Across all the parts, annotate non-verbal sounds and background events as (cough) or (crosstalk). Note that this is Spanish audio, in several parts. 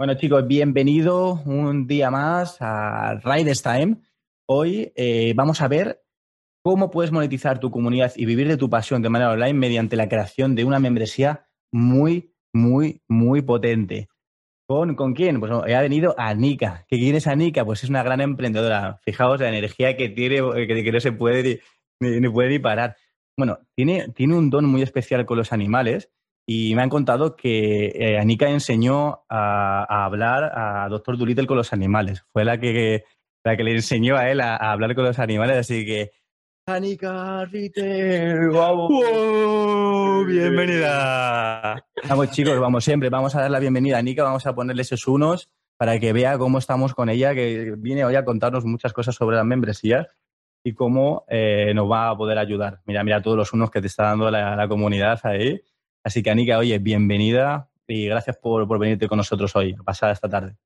Bueno, chicos, bienvenido un día más a Riders Time. Hoy eh, vamos a ver cómo puedes monetizar tu comunidad y vivir de tu pasión de manera online mediante la creación de una membresía muy, muy, muy potente. ¿Con, ¿Con quién? Pues ha venido Anika. ¿Quién es Anika? Pues es una gran emprendedora. Fijaos la energía que tiene, que, no se puede ni, puede ni parar. Bueno, tiene, tiene un don muy especial con los animales y me han contado que eh, Anika enseñó a, hablar a Doctor Dolittle con los animales. Fue la que, la que le enseñó a él a, hablar con los animales, así que... Anika Ritter, ¡Wow! ¡Bienvenida! Vamos chicos, vamos siempre, vamos a dar la bienvenida a Anika, vamos a ponerle esos unos para que vea cómo estamos con ella, que viene hoy a contarnos muchas cosas sobre las membresías y cómo eh, nos va a poder ayudar. Mira, mira todos los unos que te está dando la, la comunidad ahí. Así que, Anika, oye, bienvenida y gracias por, venirte con nosotros hoy, pasada esta tarde.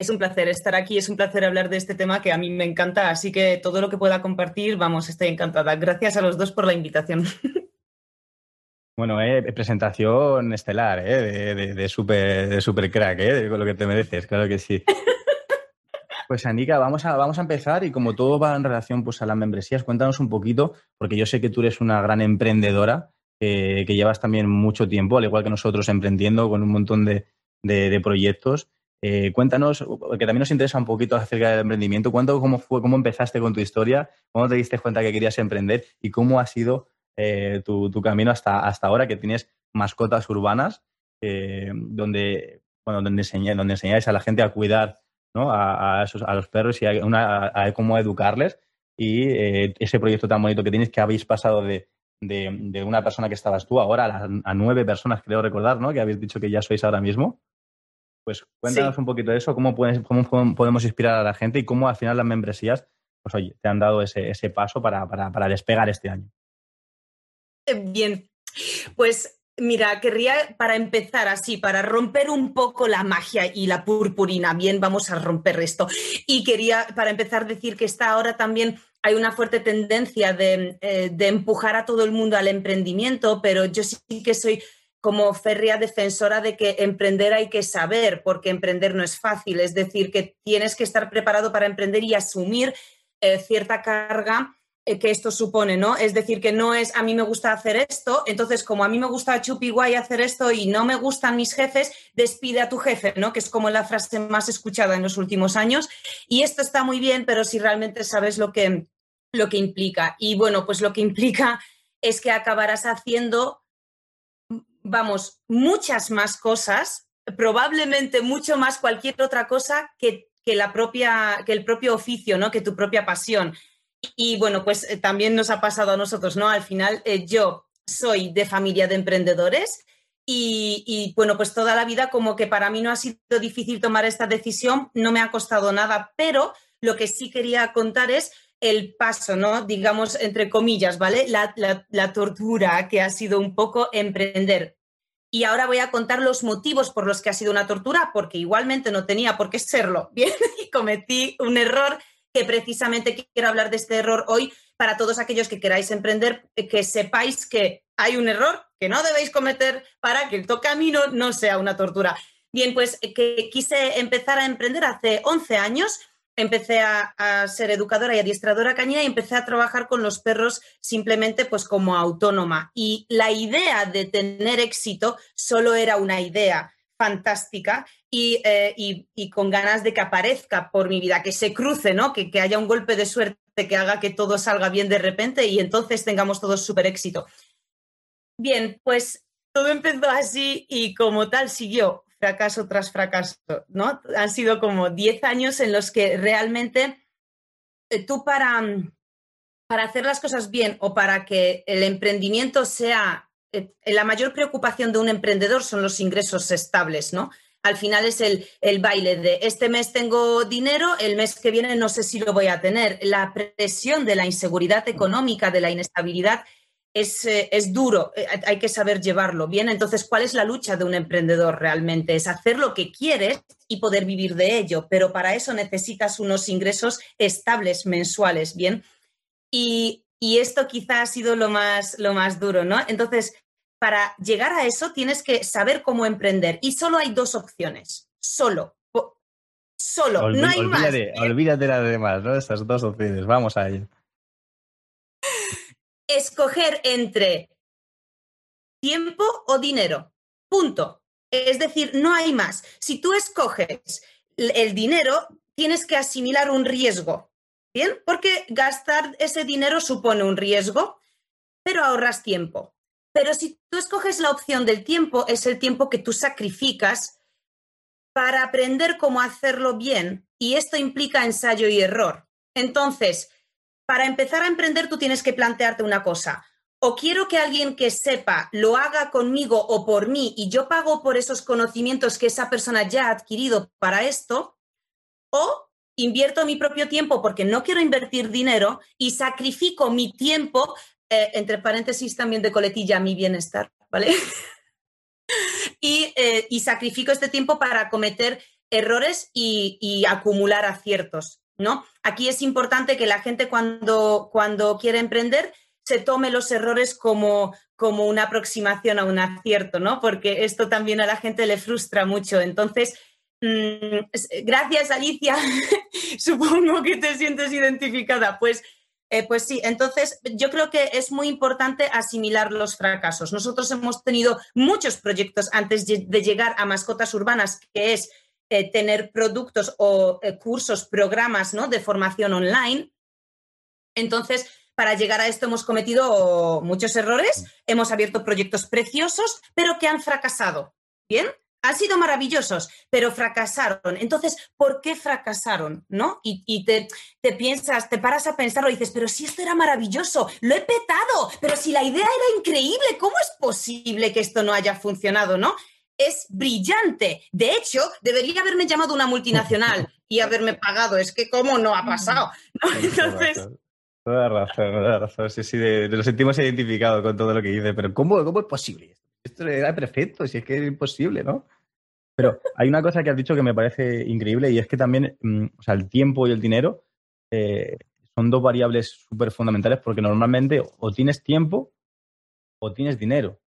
Es un placer estar aquí, es un placer hablar de este tema que a mí me encanta, así que todo lo que pueda compartir, vamos, estoy encantada. Gracias a los dos por la invitación. (laughs) Bueno, eh, presentación estelar, eh, de, de, super, crack, eh, con lo que te mereces, claro que sí. Pues Anika, vamos a, vamos a empezar y como todo va en relación pues, a las membresías, cuéntanos un poquito, porque yo sé que tú eres una gran emprendedora, que llevas también mucho tiempo, al igual que nosotros, emprendiendo con un montón de, proyectos. Eh, cuéntanos, porque también nos interesa un poquito acerca del emprendimiento, cuéntanos cómo fue, cómo empezaste con tu historia, cómo te diste cuenta que querías emprender y cómo ha sido eh, tu, camino hasta, hasta ahora que tienes mascotas urbanas, eh, donde, bueno, donde, donde enseñáis a la gente a cuidar a, esos, a los perros y a, cómo educarles. Y eh, ese proyecto tan bonito que tienes, que habéis pasado de, de, una persona que estabas tú ahora a, nueve personas, creo recordar, ¿no? Que habéis dicho que ya sois ahora mismo. Pues cuéntanos un poquito de eso, cómo, puedes, cómo podemos inspirar a la gente y cómo al final las membresías, pues oye, te han dado ese, ese paso para, para, para despegar este año. Bien, pues Mira, querría para empezar así, para romper un poco la magia y la purpurina, bien, vamos a romper esto. Y quería para empezar decir que está ahora también hay una fuerte tendencia de, eh, de empujar a todo el mundo al emprendimiento, pero yo sí que soy como férrea defensora de que emprender hay que saber, porque emprender no es fácil, es decir, que tienes que estar preparado para emprender y asumir eh, cierta carga que esto supone, ¿no? Es decir, que no es a mí me gusta hacer esto, entonces como a mí me gusta chupi guay hacer esto y no me gustan mis jefes, despide a tu jefe, ¿no? Que es como la frase más escuchada en los últimos años. Y esto está muy bien, pero si realmente sabes lo que, lo que implica. Y bueno, pues lo que (laughs) implica es que acabarás haciendo, vamos, muchas más cosas, probablemente mucho más cualquier otra cosa que, que la propia, que el propio oficio, ¿no? Que tu propia pasión. Y bueno, pues eh, también nos ha pasado a nosotros, ¿no? Al final, eh, yo soy de familia de emprendedores y, bueno, pues toda la vida como que para mí no ha sido difícil tomar esta decisión, no me ha costado nada, pero lo que sí quería contar es el paso, ¿no? Digamos, entre comillas, ¿vale? La, tortura que ha sido un poco emprender. Y ahora voy a contar los motivos por los que ha sido una tortura, porque igualmente no tenía por qué serlo, (laughs) ¿bien? Y cometí un error que precisamente quiero hablar de este error hoy para todos aquellos que queráis emprender, eh, que sepáis que hay un error que no debéis cometer para que el camino no sea una tortura. Bien, pues eh, que quise empezar a emprender hace 11 años. Empecé a, ser educadora y adiestradora cañina y empecé a trabajar con los perros simplemente pues como autónoma. Y la idea de tener éxito solo era una idea fantástica eh, y, con ganas de que aparezca por mi vida, que se cruce, ¿no? Que, que, haya un golpe de suerte que haga que todo salga bien de repente y entonces tengamos todos súper éxito. Bien, pues todo empezó así y como tal siguió fracaso tras fracaso, ¿no? Han sido como 10 años en los que realmente eh, tú para, para hacer las cosas bien o para que el emprendimiento sea la mayor preocupación de un emprendedor son los ingresos estables, ¿no? Al final es el, baile de este mes tengo dinero, el mes que viene no sé si lo voy a tener. La presión de la inseguridad económica, de la inestabilidad, es, eh, es, duro, eh, hay que saber llevarlo bien. Entonces, ¿cuál es la lucha de un emprendedor realmente? Es hacer lo que quieres y poder vivir de ello, pero para eso necesitas unos ingresos estables mensuales, ¿bien? Y, y esto quizá ha sido lo más, lo más duro, ¿no? Entonces, para llegar a eso tienes que saber cómo emprender. Y solo hay dos opciones. Solo. Solo. no hay olvídate, más. Olvídate las demás, ¿no? Esas dos opciones. Vamos a ello. (laughs) Escoger entre tiempo o dinero. Punto. Es decir, no hay más. Si tú escoges el dinero, tienes que asimilar un riesgo. ¿Bien? Porque gastar ese dinero supone un riesgo, pero ahorras tiempo. Pero si tú escoges la opción del tiempo, es el tiempo que tú sacrificas para aprender cómo hacerlo bien. Y esto implica ensayo y error. Entonces, para empezar a emprender, tú tienes que plantearte una cosa. O quiero que alguien que sepa lo haga conmigo o por mí y yo pago por esos conocimientos que esa persona ya ha adquirido para esto, o invierto mi propio tiempo porque no quiero invertir dinero y sacrifico mi tiempo eh, entre paréntesis también de coletilla, mi bienestar, ¿vale? (laughs) Eh, y, sacrifico este tiempo para cometer errores y, acumular aciertos, ¿no? Aquí es importante que la gente cuando, cuando quiere emprender se tome los errores como, como una aproximación a un acierto, ¿no? Porque esto también a la gente le frustra mucho. Entonces, mm, gracias Alicia, (laughs) supongo que te sientes identificada. Pues eh, pues sí, entonces yo creo que es muy importante asimilar los fracasos. Nosotros hemos tenido muchos proyectos antes de llegar a mascotas urbanas, que es eh, tener productos o eh, cursos, programas ¿no? de formación online. Entonces, para llegar a esto hemos cometido muchos errores, hemos abierto proyectos preciosos, pero que han fracasado. ¿Bien? Han sido maravillosos, pero fracasaron. Entonces, ¿por qué fracasaron? ¿No? Y, te, te, piensas, te paras a pensarlo y dices, pero si esto era maravilloso, lo he petado, pero si la idea era increíble, ¿cómo es posible que esto no haya funcionado? ¿No? Es brillante. De hecho, debería haberme llamado una multinacional y haberme pagado. Es que, ¿cómo no ha pasado? (laughs) Entonces. Toda razón, toda razón. Sí, sí, de, lo sentimos identificado con todo lo que dice, pero ¿cómo, cómo es posible? esto era perfecto, si es que es imposible, ¿no? Pero hay una cosa que has dicho que me parece increíble y es que también, mm, o sea, el tiempo y el dinero eh, son dos variables súper fundamentales porque normalmente o tienes tiempo o tienes dinero,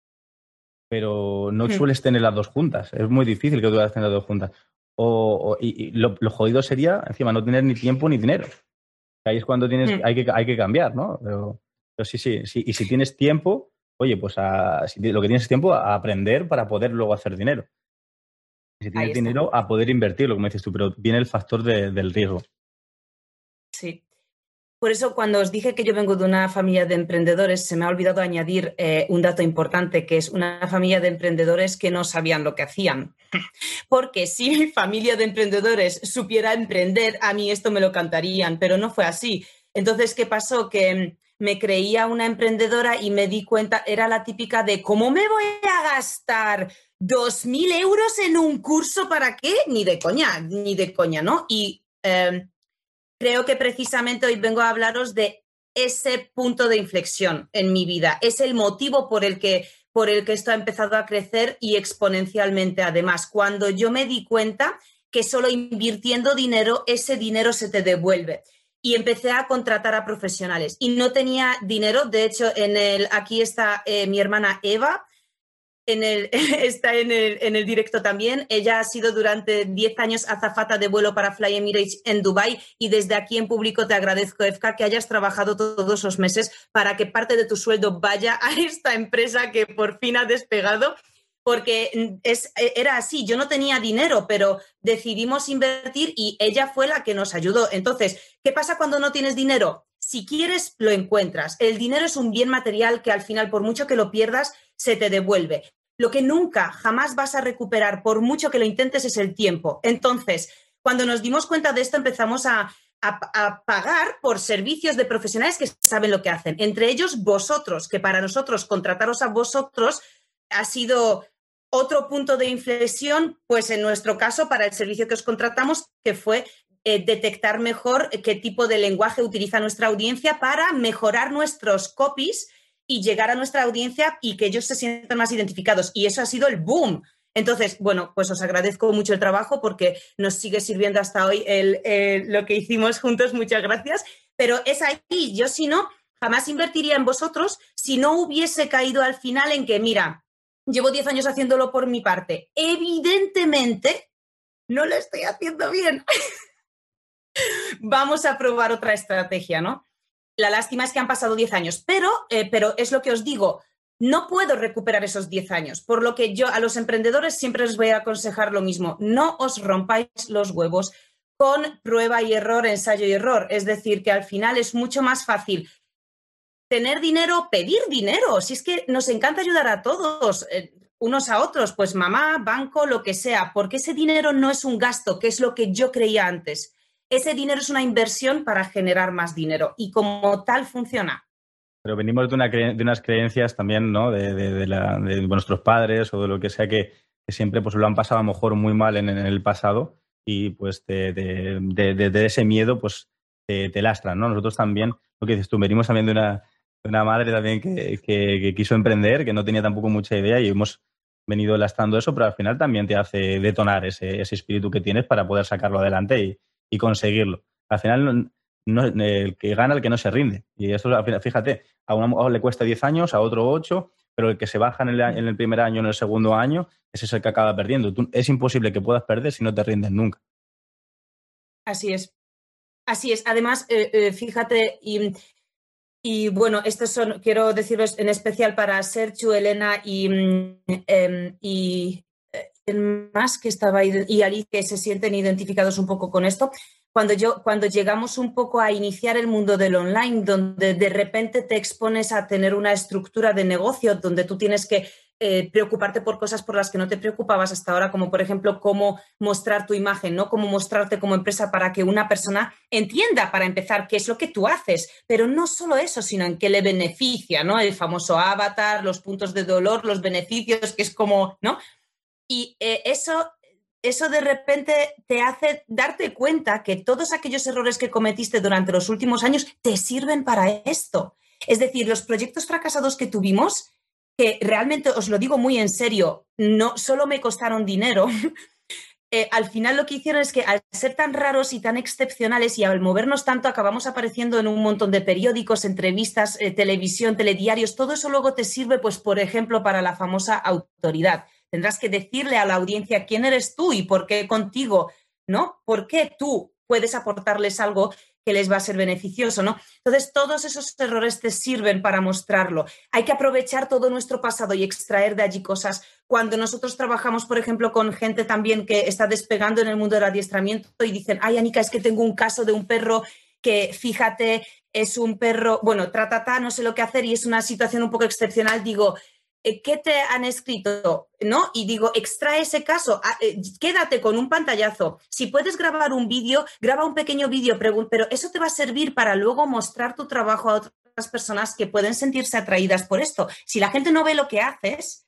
pero no hmm. sueles tener las dos juntas. Es muy difícil que tú puedas tener las dos juntas. O, y, lo, jodido sería, encima, no tener ni tiempo ni dinero. Ahí es cuando tienes, hmm. hay, que, hay que cambiar, ¿no? Pero, pero sí, sí, sí. Y si tienes tiempo, oye, pues lo que tienes tiempo a aprender para poder luego hacer dinero. Si tienes dinero, a poder invertirlo, como dices tú, pero viene el factor del riesgo. Sí. Por eso, cuando os dije que yo vengo de una familia de emprendedores, se me ha olvidado añadir eh, un dato importante, que es una familia de emprendedores que no sabían lo que hacían. (laughs) Porque si mi familia de emprendedores supiera emprender, a mí esto me lo cantarían, pero no fue así. Entonces, ¿qué pasó? Que me creía una emprendedora y me di cuenta, era la típica de ¿cómo me voy a gastar dos mil euros en un curso para qué? Ni de coña, ni de coña, ¿no? Y em, creo que precisamente hoy vengo a hablaros de ese punto de inflexión en mi vida. Es el motivo por el que por el que esto ha empezado a crecer y exponencialmente. Además, cuando yo me di cuenta que solo invirtiendo dinero, ese dinero se te devuelve y empecé a contratar a profesionales. Y no tenía dinero, de hecho, en el, aquí está eh, mi hermana Eva, en el, (laughs) está en el, en el, directo también. Ella ha sido durante 10 años azafata de vuelo para Fly Emirates en Dubai y desde aquí en público te agradezco, Efka, que hayas trabajado todos los meses para que parte de tu sueldo vaya a esta empresa que por fin ha despegado porque e, era así, yo no tenía dinero, pero decidimos invertir y ella fue la que nos ayudó. Entonces, ¿qué pasa cuando no tienes dinero? Si quieres, lo encuentras. El dinero es un bien material que al final, por mucho que lo pierdas, se te devuelve. Lo que nunca, jamás vas a recuperar, por mucho que lo intentes, es el tiempo. Entonces, cuando nos dimos cuenta de esto, empezamos a, pagar por servicios de profesionales que saben lo que hacen. Entre ellos, vosotros, que para nosotros contrataros a vosotros ha sido otro punto de inflexión, pues en nuestro caso, para el servicio que os contratamos, que fue eh, detectar mejor qué tipo de lenguaje utiliza nuestra audiencia para mejorar nuestros copies y llegar a nuestra audiencia y que ellos se sientan más identificados. Y eso ha sido el boom. Entonces, bueno, pues os agradezco mucho el trabajo porque nos sigue sirviendo hasta hoy lo que hicimos juntos. Muchas gracias. Pero es ahí, yo si no, jamás invertiría en vosotros si no hubiese caído al final en que, mira, llevo 10 años haciéndolo por mi parte. Evidentemente, no lo estoy haciendo bien. (laughs) Vamos a probar otra estrategia, ¿no? La lástima es que han pasado 10 años, pero, eh, pero es lo que os digo, no puedo recuperar esos 10 años, por lo que yo a los emprendedores siempre les voy a aconsejar lo mismo, no os rompáis los huevos con prueba y error, ensayo y error. Es decir, que al final es mucho más fácil tener dinero, pedir dinero. Si es que nos encanta ayudar a todos, eh, unos a otros, pues mamá, banco, lo que sea, porque ese dinero no es un gasto, que es lo que yo creía antes. Ese dinero es una inversión para generar más dinero y como tal funciona. Pero venimos de, unas creencias también, ¿no? De, nuestros padres o de lo que sea que, siempre pues, lo han pasado a lo mejor muy mal en el pasado y pues de, ese miedo pues te, lastran, ¿no? Nosotros también, lo que dices tú, venimos también de una, una madre también que, quiso emprender, que no tenía tampoco mucha idea y hemos venido lastrando eso, pero al final también te hace detonar ese, espíritu que tienes para poder sacarlo adelante y, conseguirlo. Al final, no, el que gana el que no se rinde. Y eso, fíjate, a uno le cuesta 10 años, a otro 8, pero el que se baja en el, en el primer año, en el segundo año, ese es el que acaba perdiendo. es imposible que puedas perder si no te rindes nunca. Así es. Así es. Además, eh, eh, fíjate, y, bueno, estos son, quiero decirlos en especial para Sergio, Elena y, mm, em, y eh, más que estaba y Ali que se sienten identificados un poco con esto. Cuando, yo, cuando llegamos un poco a iniciar el mundo del online, donde de repente te expones a tener una estructura de negocio, donde tú tienes que eh, preocuparte por cosas por las que no te preocupabas hasta ahora, como por ejemplo cómo mostrar tu imagen, ¿no? Cómo mostrarte como empresa para que una persona entienda, para empezar, qué es lo que tú haces. Pero no solo eso, sino en qué le beneficia, ¿no? El famoso avatar, los puntos de dolor, los beneficios, que es como, ¿no? Y eh, eso eso de repente te hace darte cuenta que todos aquellos errores que cometiste durante los últimos años te sirven para esto. Es decir, los proyectos fracasados que tuvimos, realmente os lo digo muy en serio, no solo me costaron dinero. (laughs) Eh, al final lo que hicieron es que al ser tan raros y tan excepcionales y al movernos tanto acabamos apareciendo en un montón de periódicos, entrevistas, eh, televisión, telediarios, todo eso luego te sirve, pues, por ejemplo, para la famosa autoridad. Tendrás que decirle a la audiencia quién eres tú y por qué contigo, ¿no? ¿Por qué tú puedes aportarles algo que les va a ser beneficioso, ¿no? Entonces, todos esos errores te sirven para mostrarlo. Hay que aprovechar todo nuestro pasado y extraer de allí cosas. Cuando nosotros trabajamos, por ejemplo, con gente también que está despegando en el mundo del adiestramiento y dicen, ay, Anika, es que tengo un caso de un perro que, fíjate, es un perro, bueno, tratata, no sé lo que hacer y es una situación un poco excepcional, digo, ¿qué te han escrito? ¿No? Y digo, extrae ese caso, ah, eh, quédate con un pantallazo. Si puedes grabar un vídeo, graba un pequeño vídeo, pero eso te va a servir para luego mostrar tu trabajo a otras personas que pueden sentirse atraídas por esto. Si la gente no ve lo que haces,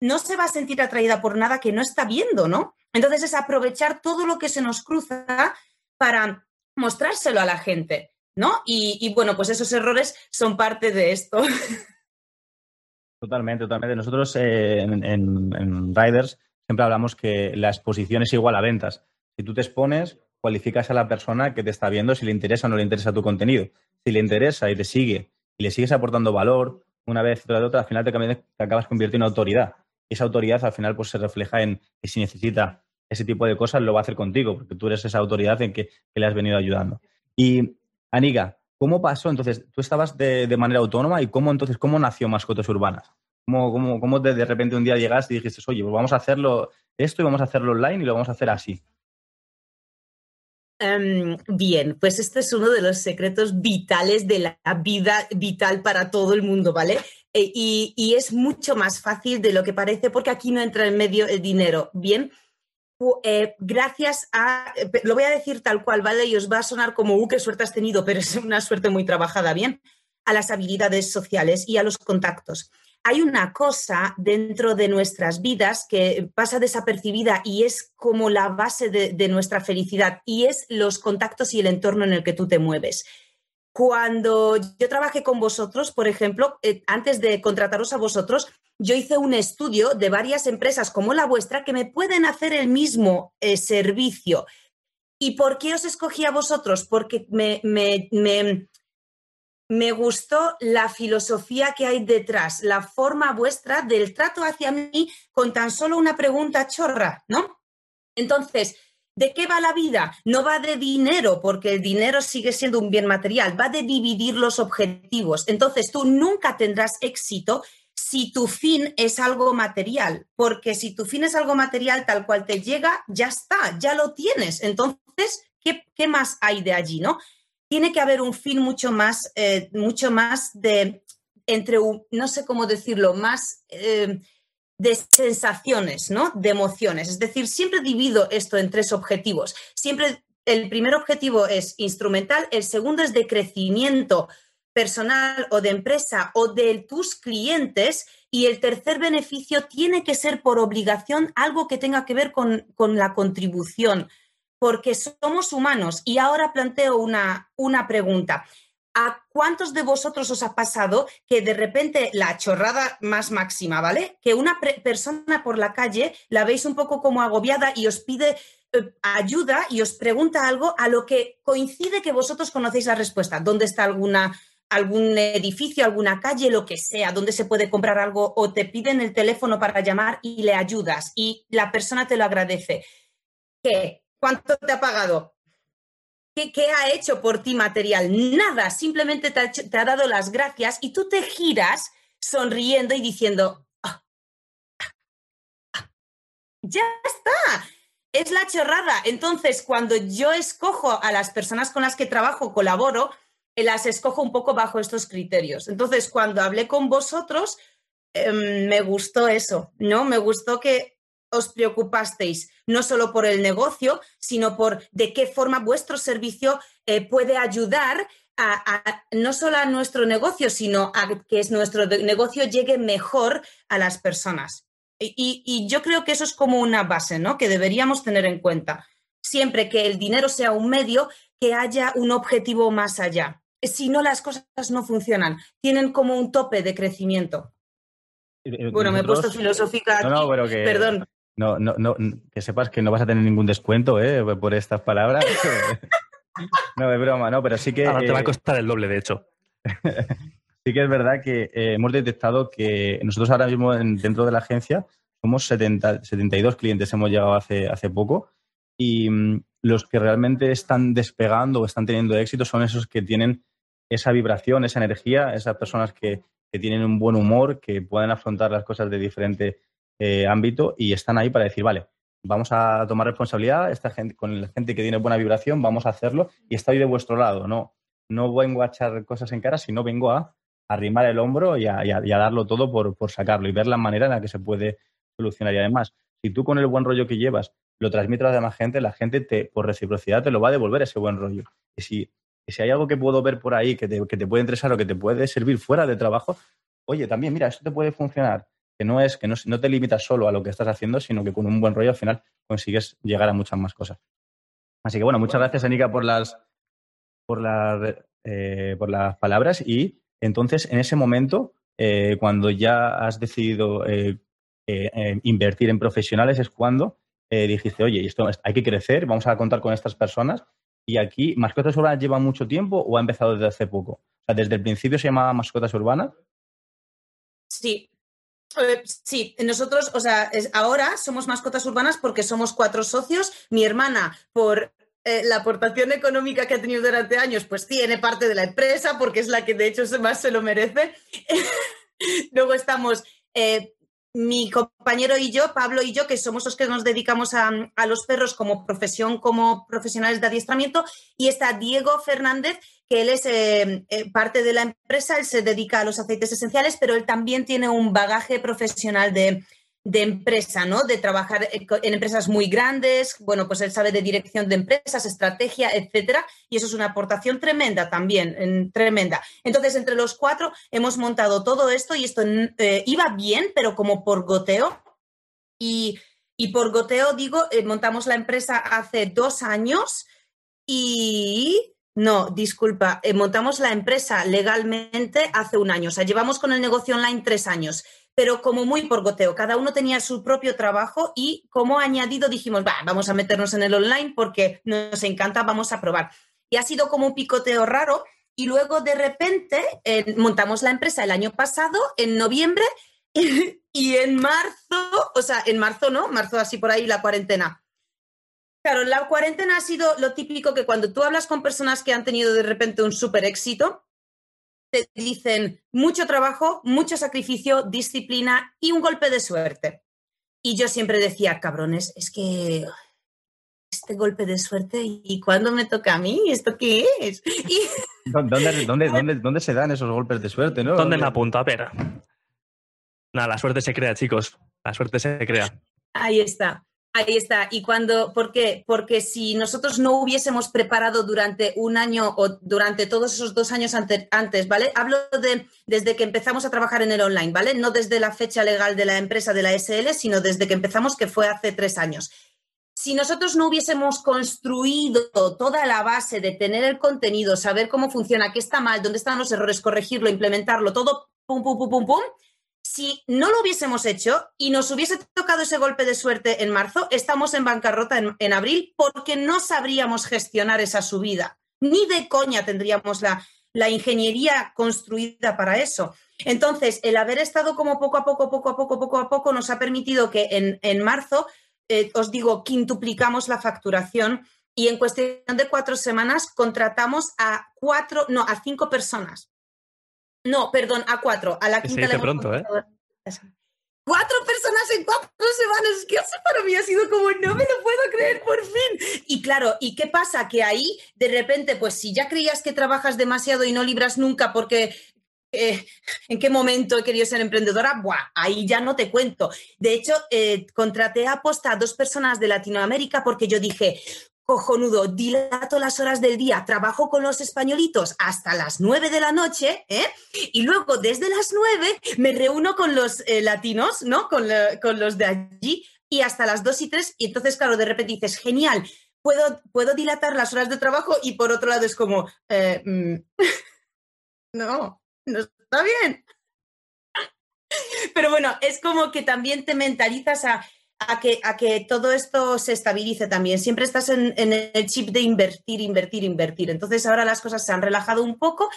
no se va a sentir atraída por nada que no está viendo, ¿no? Entonces es aprovechar todo lo que se nos cruza para mostrárselo a la gente, ¿no? Y bueno, pues esos errores son parte de esto. (laughs) Totalmente, totalmente. Nosotros eh, en, Riders siempre hablamos que la exposición es igual a ventas. Si tú te expones, cualificas a la persona que te está viendo si le interesa o no le interesa tu contenido. Si le interesa y te sigue y le sigues aportando valor una vez y otra, al final te, acabas convirtiendo en autoridad. Esa autoridad al final pues, se refleja en que si necesita ese tipo de cosas lo va a hacer contigo, porque tú eres esa autoridad en que, que le has venido ayudando. Y, Aniga, ¿Cómo pasó? Entonces, tú estabas de, manera autónoma y cómo entonces, cómo nació Mascotas Urbanas? ¿Cómo, cómo, cómo de, repente un día llegaste y dijiste, oye, pues vamos a hacerlo esto y vamos a hacerlo online y lo vamos a hacer así? Em, bien, pues este es uno de los secretos vitales de la vida vital para todo el mundo, ¿vale? E, y, y, es mucho más fácil de lo que parece porque aquí no entra en medio el dinero. Bien, eh, gracias a, eh, lo voy a decir tal cual, ¿vale? Y os va a sonar como, uh, qué suerte has tenido, pero (laughs) es una suerte muy trabajada, ¿bien? A las habilidades sociales y a los contactos. Hay una cosa dentro de nuestras vidas que pasa desapercibida y es como la base de nuestra felicidad y es los contactos y el entorno en el que tú te mueves. Cuando yo trabajé con vosotros, por ejemplo, eh, antes de contrataros a vosotros, yo hice un estudio de varias empresas como la vuestra que me pueden hacer el mismo eh, servicio. ¿Y por qué os escogí a vosotros? Porque me, me gustó la filosofía que hay detrás, la forma vuestra del trato hacia mí con tan solo una pregunta chorra, ¿no? Entonces, ¿de qué va la vida? No va de dinero, porque el dinero sigue siendo un bien material, va de dividir los objetivos. Entonces, tú nunca tendrás éxito si tu fin es algo material, porque si tu fin es algo material tal cual te llega, ya está, ya lo tienes. Entonces, ¿qué, más hay de allí, no? Tiene que haber un fin mucho más, eh, mucho más de, entre, no sé cómo decirlo, más eh, de sensaciones, ¿no? De emociones. Es decir, siempre divido esto en tres objetivos. Siempre el primer objetivo es instrumental, el segundo es de crecimiento personal o de empresa o de tus clientes y el tercer beneficio tiene que ser por obligación algo que tenga que ver con, la contribución, porque somos humanos. Y ahora planteo una, una pregunta. ¿A cuántos de vosotros os ha pasado que de repente la chorrada más máxima, ¿vale? Que una persona por la calle la veis un poco como agobiada y os pide eh, ayuda y os pregunta algo a lo que coincide que vosotros conocéis la respuesta. ¿Dónde está alguna algún edificio, alguna calle, lo que sea, donde se puede comprar algo o te piden el teléfono para llamar y le ayudas y la persona te lo agradece. ¿Qué? ¿Cuánto te ha pagado? ¿Qué, ha hecho por ti material? Nada, simplemente te ha, dado las gracias y tú te giras sonriendo y diciendo, ah, ah, ah, ya está, es la chorrada. Entonces, cuando yo escojo a las personas con las que trabajo, colaboro, las escojo un poco bajo estos criterios. Entonces, cuando hablé con vosotros, em, me gustó eso, ¿no? Me gustó que os preocupasteis no solo por el negocio, sino por de qué forma vuestro servicio eh, puede ayudar a, no solo a nuestro negocio, sino a que nuestro negocio llegue mejor a las personas. Y, y, yo creo que eso es como una base, ¿no? Que deberíamos tener en cuenta. Siempre que el dinero sea un medio, que haya un objetivo más allá si no las cosas no funcionan, tienen como un tope de crecimiento. Bueno, me he puesto filosófica. Aquí. No, pero que, Perdón. No, no, no, que sepas que no vas a tener ningún descuento ¿eh? por estas palabras. (laughs) no, es broma, no, pero sí que. Ahora te va a costar el doble, de hecho. (laughs) sí que es verdad que eh, hemos detectado que nosotros ahora mismo dentro de la agencia somos 70, 72 clientes, hemos llegado hace, hace poco, y mm, los que realmente están despegando o están teniendo éxito son esos que tienen esa vibración, esa energía, esas personas que, tienen un buen humor, que pueden afrontar las cosas de diferente eh, ámbito y están ahí para decir, vale, vamos a tomar responsabilidad, esta gente, con la gente que tiene buena vibración, vamos a hacerlo y estoy de vuestro lado, no, no vengo a echar cosas en cara, sino vengo a arrimar el hombro y a, darlo todo por, por, sacarlo y ver la manera en la que se puede solucionar. Y además, si tú con el buen rollo que llevas lo transmites a la demás gente, la gente te, por reciprocidad te lo va a devolver ese buen rollo. Y si y si hay algo que puedo ver por ahí que te, puede interesar o que te puede servir fuera de trabajo, oye, también, mira, esto te puede funcionar. Que no es que no, te limitas solo a lo que estás haciendo, sino que con un buen rollo al final consigues llegar a muchas más cosas. Así que bueno, muchas gracias, Anika, por las, por, eh, por las palabras. Y entonces, en ese momento, eh, cuando ya has decidido eh, invertir en profesionales, es cuando dijiste, oye, esto hay que crecer, vamos a contar con estas personas y aquí, ¿Mascotas Urbanas lleva mucho tiempo o ha empezado desde hace poco? O sea, ¿desde el principio se llamaba Mascotas Urbanas? Sí. Eh, sí, nosotros, o sea, ahora somos mascotas urbanas porque somos cuatro socios. Mi hermana, por eh, la aportación económica que ha tenido durante años, pues tiene parte de la empresa porque es la que de hecho más se lo merece. (laughs) Luego estamos eh, mi compañero y yo, Pablo y yo, que somos los que nos dedicamos a, los perros como profesión, como profesionales de adiestramiento, y está Diego Fernández, que él es eh, eh, parte de la empresa, él se dedica a los aceites esenciales, pero él también tiene un bagaje profesional de, de empresa, ¿no? De trabajar en empresas muy grandes, bueno, pues él sabe de dirección de empresas, estrategia, etcétera, y eso es una aportación tremenda también, tremenda. Entonces, entre los cuatro hemos montado todo esto y esto eh, iba bien, pero como por goteo. Y, por goteo, digo, eh, montamos la empresa hace dos años y no, disculpa, eh, montamos la empresa legalmente hace un año. O sea, llevamos con el negocio online tres años pero como muy por goteo. Cada uno tenía su propio trabajo y como añadido dijimos, vamos a meternos en el online porque nos encanta, vamos a probar. Y ha sido como un picoteo raro y luego de repente montamos la empresa el año pasado, en noviembre, (laughs) y en marzo, o sea, en marzo no, marzo así por ahí la cuarentena. Claro, la cuarentena ha sido lo típico que cuando tú hablas con personas que han tenido de repente un súper éxito, te dicen mucho trabajo, mucho sacrificio, disciplina y un golpe de suerte. Y yo siempre decía, cabrones, es que este golpe de suerte y cuándo me toca a mí, ¿esto qué es? ¿Dónde, (laughs) dónde, dónde, se dan esos golpes de suerte? ¿no? ¿Dónde me apunto? A ver. Nada, la suerte se crea, chicos. La suerte se crea. Ahí está. Ahí está. Y cuando, ¿por qué? Porque si nosotros no hubiésemos preparado durante un año o durante todos esos dos años antes, ¿vale? Hablo de desde que empezamos a trabajar en el online, ¿vale? No desde la fecha legal de la empresa de la SL, sino desde que empezamos, que fue hace tres años. Si nosotros no hubiésemos construido toda la base de tener el contenido, saber cómo funciona, qué está mal, dónde están los errores, corregirlo, implementarlo, todo, pum, pum, pum, pum, pum, si no lo hubiésemos hecho y nos hubiese tocado ese golpe de suerte en marzo, estamos en bancarrota en, abril porque no sabríamos gestionar esa subida. Ni de coña tendríamos la, la ingeniería construida para eso. Entonces, el haber estado como poco a poco, poco a poco, poco a poco, nos ha permitido que en, en marzo, eh, os digo, quintuplicamos la facturación y en cuestión de cuatro semanas contratamos a cuatro, no, a cinco personas. No, perdón, a cuatro. A la quinta le pronto, ¿eh? Cuatro personas en cuatro semanas. Que eso para mí ha sido como, no me lo puedo creer, por fin. Y claro, ¿y qué pasa? Que ahí, de repente, pues si ya creías que trabajas demasiado y no libras nunca porque eh, ¿en qué momento he querido ser emprendedora? Buah, ahí ya no te cuento. De hecho, eh, contraté a posta a dos personas de Latinoamérica porque yo dije, cojonudo, dilato las horas del día, trabajo con los españolitos hasta las nueve de la noche, ¿eh? y luego desde las nueve me reúno con los eh, latinos, ¿no? Con, los de allí, y hasta las dos y tres, y entonces, claro, de repente dices, genial, puedo, puedo dilatar las horas de trabajo, y por otro lado es como, eh, mm, (laughs) no, no está bien. (laughs) Pero bueno, es como que también te mentalizas a a que, a que todo esto se estabilice también. Siempre estás en, el chip de invertir, invertir, invertir. Entonces ahora las cosas se han relajado un poco,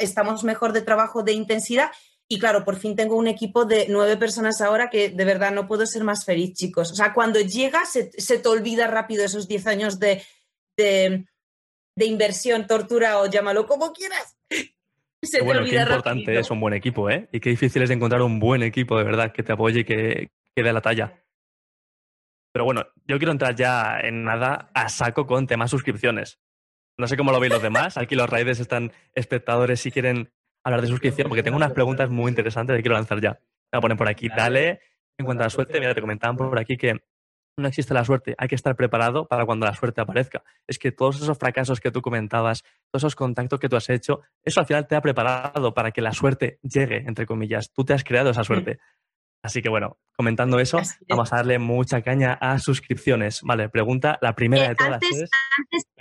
estamos mejor de trabajo, de intensidad. Y claro, por fin tengo un equipo de nueve personas ahora que de verdad no puedo ser más feliz, chicos. O sea, cuando llegas se, te olvida rápido esos diez años de, de, inversión, tortura o llámalo como quieras. Se bueno, qué importante es un buen equipo, ¿eh? Y qué difícil es encontrar un buen equipo de verdad que te apoye y que, que dé la talla. Pero bueno, yo quiero entrar ya en nada a saco con temas suscripciones. No sé cómo lo veis los demás. Aquí los raiders están espectadores si quieren hablar de suscripción, porque tengo unas preguntas muy interesantes que quiero lanzar ya. Voy a poner por aquí, dale. En cuanto a la suerte, mira, te comentaban por aquí que no existe la suerte, hay que estar preparado para cuando la suerte aparezca. Es que todos esos fracasos que tú comentabas, todos esos contactos que tú has hecho, eso al final te ha preparado para que la suerte llegue, entre comillas. Tú te has creado esa suerte. Así que bueno, comentando eso, vamos a darle mucha caña a suscripciones. Vale, pregunta, la primera eh, de todas antes,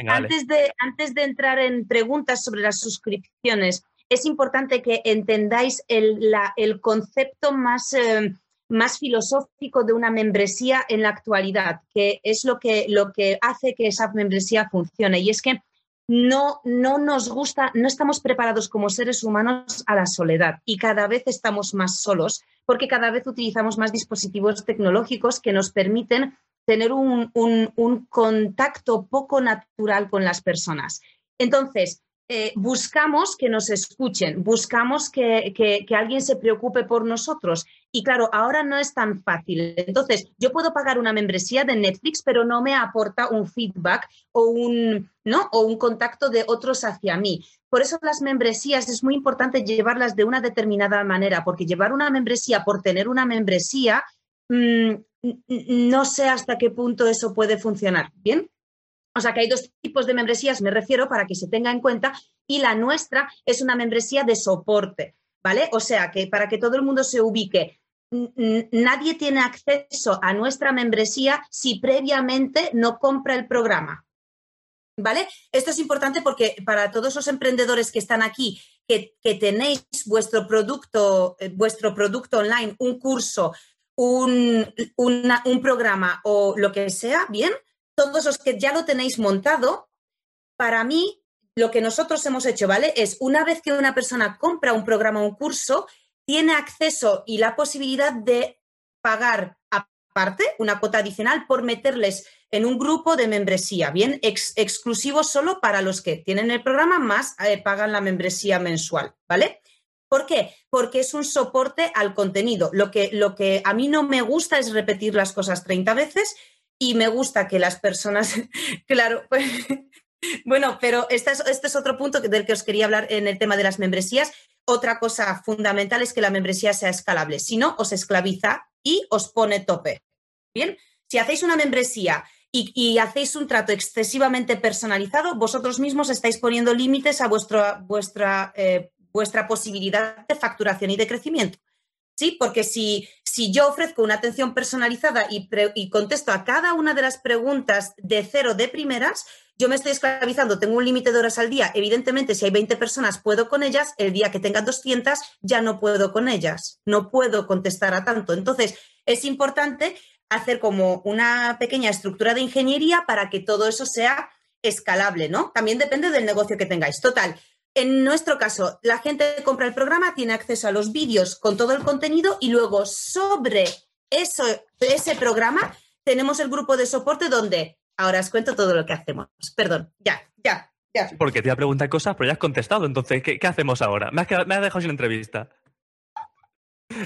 antes, de, antes de entrar en preguntas sobre las suscripciones, es importante que entendáis el, el concepto más, eh, más filosófico de una membresía en la actualidad, que es lo que, lo que hace que esa membresía funcione. Y es que no, no nos gusta, no estamos preparados como seres humanos a la soledad y cada vez estamos más solos porque cada vez utilizamos más dispositivos tecnológicos que nos permiten tener un, un contacto poco natural con las personas. Entonces, eh, buscamos que nos escuchen, buscamos que, alguien se preocupe por nosotros. Y claro, ahora no es tan fácil. Entonces, yo puedo pagar una membresía de Netflix, pero no me aporta un feedback o un, ¿no? o un contacto de otros hacia mí. Por eso las membresías es muy importante llevarlas de una determinada manera, porque llevar una membresía por tener una membresía, mm, no sé hasta qué punto eso puede funcionar. ¿Bien? O sea que hay dos tipos de membresías, me refiero, para que se tenga en cuenta, y la nuestra es una membresía de soporte, ¿vale? O sea que para que todo el mundo se ubique, nadie tiene acceso a nuestra membresía si previamente no compra el programa. ¿Vale? Esto es importante porque para todos los emprendedores que están aquí, que, tenéis vuestro producto, eh, vuestro producto online, un curso, un, un programa o lo que sea, bien, todos los que ya lo tenéis montado, para mí, lo que nosotros hemos hecho, ¿vale? Es una vez que una persona compra un programa o un curso, tiene acceso y la posibilidad de pagar aparte una cuota adicional por meterles en un grupo de membresía, bien, exclusivo solo para los que tienen el programa más eh, pagan la membresía mensual, ¿vale? ¿Por qué? Porque es un soporte al contenido. Lo que, lo que a mí no me gusta es repetir las cosas 30 veces y me gusta que las personas, (laughs) claro, pues, (laughs) bueno, pero este es, otro punto del que os quería hablar en el tema de las membresías. Otra cosa fundamental es que la membresía sea escalable, si no, os esclaviza y os pone tope. Bien, si hacéis una membresía y, hacéis un trato excesivamente personalizado, vosotros mismos estáis poniendo límites a vuestra, vuestra, eh, vuestra posibilidad de facturación y de crecimiento. ¿Sí? Porque si, si yo ofrezco una atención personalizada y, y, contesto a cada una de las preguntas de cero de primeras, yo me estoy esclavizando, tengo un límite de horas al día. Evidentemente, si hay 20 personas, puedo con ellas. El día que tenga 200, ya no puedo con ellas. No puedo contestar a tanto. Entonces, es importante hacer como una pequeña estructura de ingeniería para que todo eso sea escalable, ¿no? También depende del negocio que tengáis. Total, en nuestro caso, la gente compra el programa, tiene acceso a los vídeos con todo el contenido y luego sobre eso, ese programa tenemos el grupo de soporte donde ahora os cuento todo lo que hacemos. Perdón, ya, ya, ya. Porque te iba a preguntar cosas, pero ya has contestado. Entonces, ¿qué, hacemos ahora? Me has, me has dejado sin entrevista.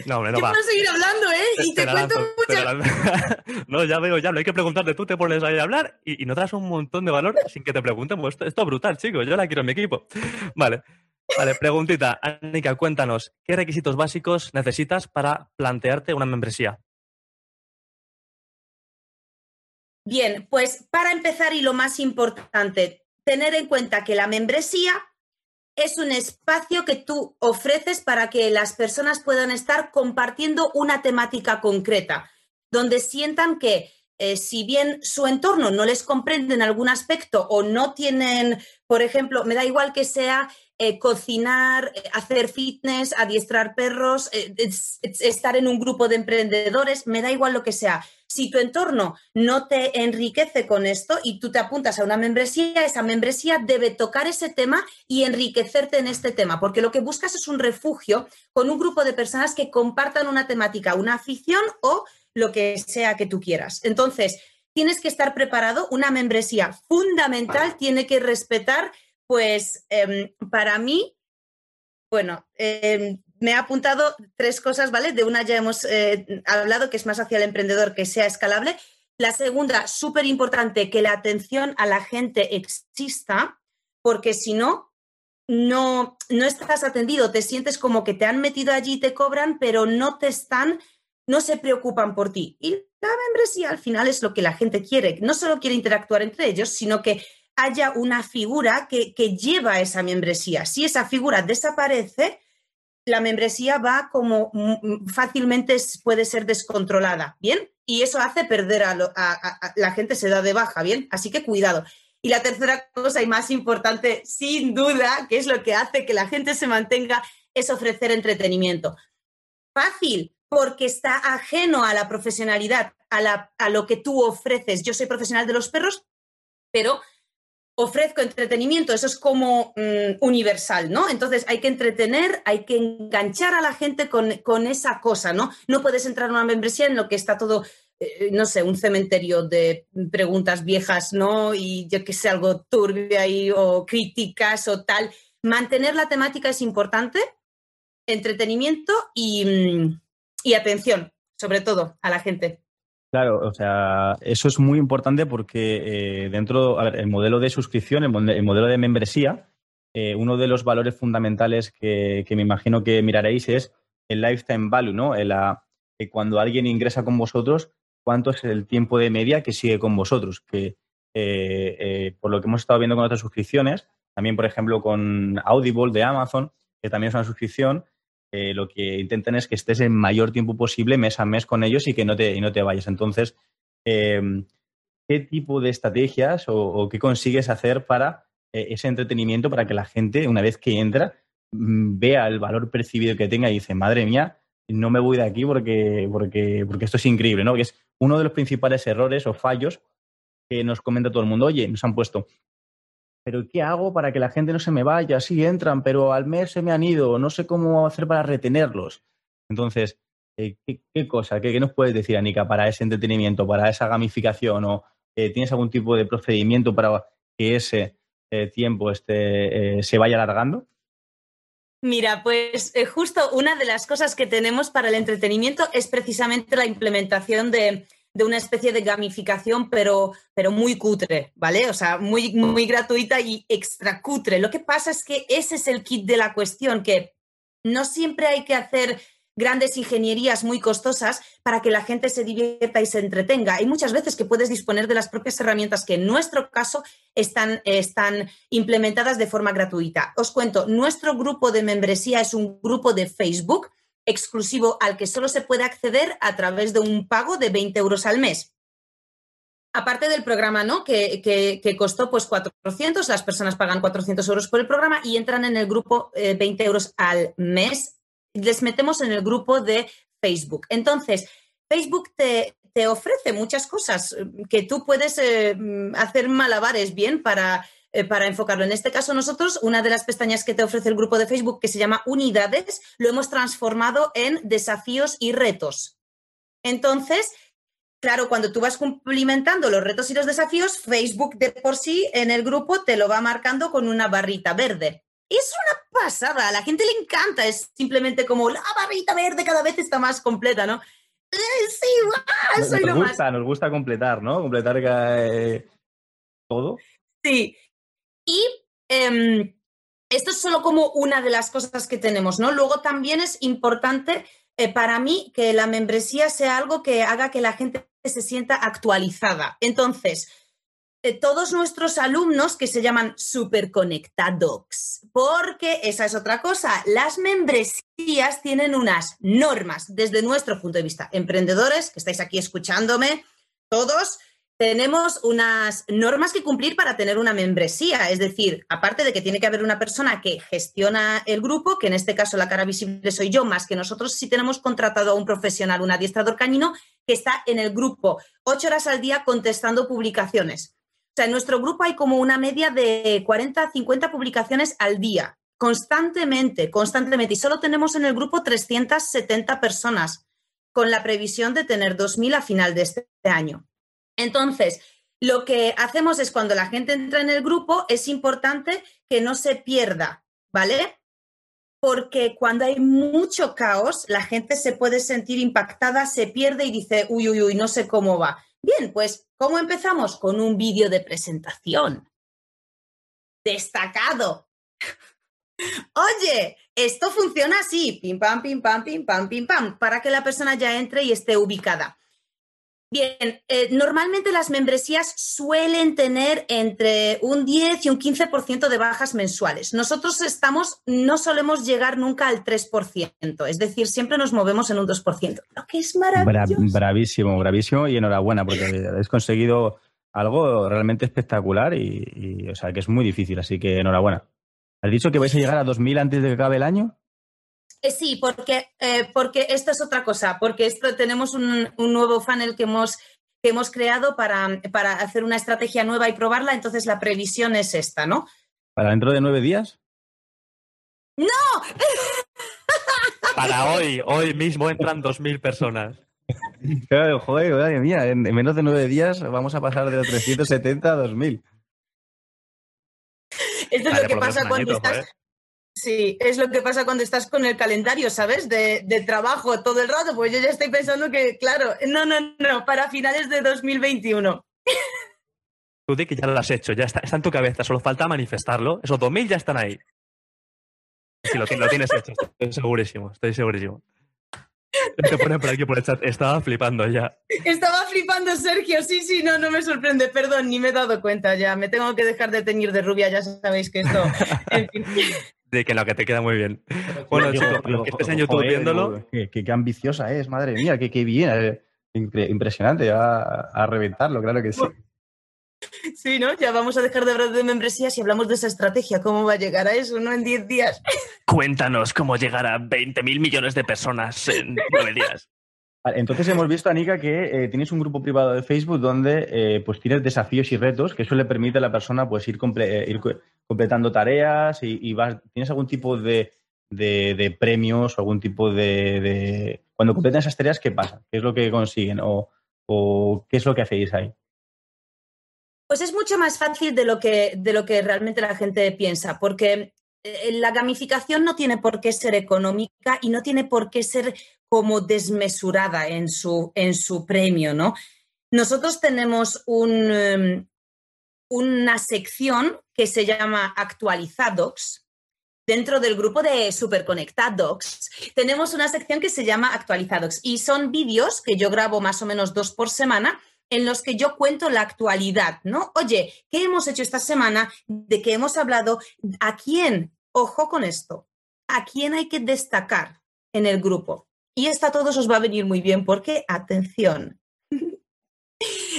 No, hombre, no Yo va. puedo seguir hablando, ¿eh? Y te, cuento mucho. (laughs) no, ya veo, ya lo hay que preguntarte. Tú te pones ahí a hablar y, no te das un montón de valor sin que te pregunten. Pues esto, es brutal, chicos. Yo la quiero en mi equipo. Vale. Vale, preguntita. Anika, cuéntanos, ¿qué requisitos básicos necesitas para plantearte una membresía? Bien, pues para empezar y lo más importante, tener en cuenta que la membresía es un espacio que tú ofreces para que las personas puedan estar compartiendo una temática concreta, donde sientan que eh, si bien su entorno no les comprende en algún aspecto o no tienen, por ejemplo, me da igual que sea eh, cocinar, eh, hacer fitness, adiestrar perros, estar en un grupo de emprendedores, me da igual lo que sea. Si tu entorno no te enriquece con esto y tú te apuntas a una membresía, esa membresía debe tocar ese tema y enriquecerte en este tema, porque lo que buscas es un refugio con un grupo de personas que compartan una temática, una afición o lo que sea que tú quieras. Entonces, tienes que estar preparado. Una membresía fundamental tiene que respetar, pues, em, para mí, bueno, em, me ha apuntado tres cosas, ¿vale? De una ya hemos eh, hablado, que es más hacia el emprendedor, que sea escalable. La segunda, súper importante, que la atención a la gente exista, porque si no, no, no estás atendido, te sientes como que te han metido allí y te cobran, pero no te están no se preocupan por ti. Y la membresía al final es lo que la gente quiere. No solo quiere interactuar entre ellos, sino que haya una figura que, lleva a esa membresía. Si esa figura desaparece, la membresía va como fácilmente puede ser descontrolada, ¿bien? Y eso hace perder a, a, la gente, se da de baja, ¿bien? Así que cuidado. Y la tercera cosa y más importante, sin duda, que es lo que hace que la gente se mantenga, es ofrecer entretenimiento. Fácil, porque está ajeno a la profesionalidad, a, lo que tú ofreces. Yo soy profesional de los perros, pero ofrezco entretenimiento, eso es como mm, universal, ¿no? Entonces hay que entretener, hay que enganchar a la gente con, esa cosa, ¿no? No puedes entrar en una membresía en lo que está todo, eh, no sé, un cementerio de preguntas viejas, ¿no? Y yo que sé, algo turbio ahí o críticas o tal. Mantener la temática es importante, entretenimiento y... Mm, y atención, sobre todo, a la gente. Claro, o sea, eso es muy importante porque eh, dentro, a ver, el modelo de suscripción, el, modelo de membresía, eh, uno de los valores fundamentales que, me imagino que miraréis es el lifetime value, ¿no? cuando alguien ingresa con vosotros, cuánto es el tiempo de media que sigue con vosotros. Que eh, por lo que hemos estado viendo con otras suscripciones, también, por ejemplo, con Audible de Amazon, que también es una suscripción, eh, lo que intentan es que estés el mayor tiempo posible mes a mes con ellos y que no te, no te vayas. Entonces, em, ¿qué tipo de estrategias o, qué consigues hacer para eh, ese entretenimiento para que la gente, una vez que entra, mm, vea el valor percibido que tenga y dice, madre mía, no me voy de aquí porque, porque, porque esto es increíble, ¿no? Que es uno de los principales errores o fallos que nos comenta todo el mundo. Oye, nos han puesto pero ¿qué hago para que la gente no se me vaya? Sí, entran, pero al mes se me han ido, no sé cómo hacer para retenerlos. Entonces, eh, ¿qué, cosa, qué, nos puedes decir, Anika, para ese entretenimiento, para esa gamificación? ¿O eh, tienes algún tipo de procedimiento para que ese eh, tiempo este, se vaya alargando? Mira, pues justo una de las cosas que tenemos para el entretenimiento es precisamente la implementación de, de una especie de gamificación, pero, pero muy cutre, ¿vale? O sea, muy, muy gratuita y extra cutre. Lo que pasa es que ese es el kit de la cuestión, que no siempre hay que hacer grandes ingenierías muy costosas para que la gente se divierta y se entretenga. Hay muchas veces que puedes disponer de las propias herramientas que en nuestro caso están, están implementadas de forma gratuita. Os cuento, nuestro grupo de membresía es un grupo de Facebook exclusivo al que solo se puede acceder a través de un pago de 20 euros al mes. Aparte del programa, ¿no? Que, que, costó pues 400, las personas pagan 400 euros por el programa y entran en el grupo 20 eh, euros al mes. Les metemos en el grupo de Facebook. Entonces, Facebook te, te ofrece muchas cosas que tú puedes eh, hacer malabares bien para eh, para enfocarlo. En este caso, nosotros, una de las pestañas que te ofrece el grupo de Facebook, que se llama Unidades, lo hemos transformado en desafíos y retos. Entonces, claro, cuando tú vas cumplimentando los retos y los desafíos, Facebook de por sí en el grupo te lo va marcando con una barrita verde. Es una pasada, a la gente le encanta, es simplemente como la barrita verde cada vez está más completa, ¿no? Eh, sí, soy nos, gusta, nos gusta completar, ¿no? Completar eh, todo. Sí, y em, esto es solo como una de las cosas que tenemos, ¿no? Luego también es importante eh, para mí que la membresía sea algo que haga que la gente se sienta actualizada. Entonces, eh, todos nuestros alumnos que se llaman superconectados, porque esa es otra cosa, las membresías tienen unas normas desde nuestro punto de vista. Emprendedores que estáis aquí escuchándome, todos, tenemos unas normas que cumplir para tener una membresía. Es decir, aparte de que tiene que haber una persona que gestiona el grupo, que en este caso la cara visible soy yo, más que nosotros sí tenemos contratado a un profesional, un adiestrador canino, que está en el grupo ocho horas al día contestando publicaciones. O sea, en nuestro grupo hay como una media de 40, 50 publicaciones al día, constantemente, constantemente. Y solo tenemos en el grupo 370 personas, con la previsión de tener 2.000 a final de este año. Entonces, lo que hacemos es cuando la gente entra en el grupo, es importante que no se pierda, ¿vale? Porque cuando hay mucho caos, la gente se puede sentir impactada, se pierde y dice, uy, uy, uy, no sé cómo va. Bien, pues, ¿cómo empezamos? Con un vídeo de presentación. Destacado. (laughs) Oye, esto funciona así, pim, pam, pim, pam, pim, pam, pim, pam, para que la persona ya entre y esté ubicada. Bien, eh, normalmente las membresías suelen tener entre un 10 y un 15% de bajas mensuales. Nosotros estamos, no solemos llegar nunca al 3%, es decir, siempre nos movemos en un 2%, lo que es maravilloso. bravísimo, bravísimo y enhorabuena porque (laughs) habéis conseguido algo realmente espectacular y, o sea, que es muy difícil, así que enhorabuena. ¿Has dicho que vais a llegar a 2.000 antes de que acabe el año? Eh, sí, porque, eh, porque esto es otra cosa, porque esto tenemos un, nuevo funnel que hemos, que hemos creado para, para, hacer una estrategia nueva y probarla, entonces la previsión es esta, ¿no? ¿Para dentro de nueve días? ¡No! Para hoy, hoy mismo entran dos mil personas. Claro, joder, madre mía, en, menos de nueve días vamos a pasar de 370 a 2000. Esto es lo que pasa cuando estás, Sí, es lo que pasa cuando estás con el calendario, ¿sabes? De, trabajo todo el rato, pues yo ya estoy pensando que, claro, no, no, no, para finales de 2021. Tú di que ya lo has hecho, ya está, está en tu cabeza, solo falta manifestarlo. Esos 2000 ya están ahí. Sí, lo, lo tienes hecho, estoy segurísimo, estoy segurísimo. Te ponen por aquí por el chat, estaba flipando ya. Estaba flipando Sergio, sí, sí, no, no me sorprende, perdón, ni me he dado cuenta ya, me tengo que dejar de teñir de rubia, ya sabéis que esto... De que lo que te queda muy bien. Bueno, chicos, que estés en YouTube viéndolo. Qué, qué, ambiciosa es, madre mía, qué, qué bien. Eh, impresionante, a, a reventarlo, claro que sí. (laughs) Sí, ¿no? Ya vamos a dejar de hablar de membresías y hablamos de esa estrategia. ¿Cómo va a llegar a eso, no? En 10 días. Cuéntanos cómo llegar a 20 mil millones de personas en 9 días. Entonces hemos visto, Anika, que eh, tienes un grupo privado de Facebook donde eh, pues tienes desafíos y retos que eso le permite a la persona pues ir, ir completando tareas y, tienes algún tipo de, premios o algún tipo de, Cuando completan esas tareas, ¿qué pasa? ¿Qué es lo que consiguen? ¿O, qué es lo que hacéis ahí? Pues es mucho más fácil de lo que, de lo que realmente la gente piensa, porque eh, la gamificación no tiene por qué ser económica y no tiene por qué ser como desmesurada en su, en su premio, ¿no? Nosotros tenemos em, una sección que se llama Actualizados. Dentro del grupo de Superconectados tenemos una sección que se llama Actualizados y son vídeos que yo grabo más o menos dos por semana en los que yo cuento la actualidad, ¿no? Oye, ¿qué hemos hecho esta semana? ¿De qué hemos hablado? ¿A quién? Ojo con esto. ¿A quién hay que destacar en el grupo? Y esta a todos os va a venir muy bien porque, atención,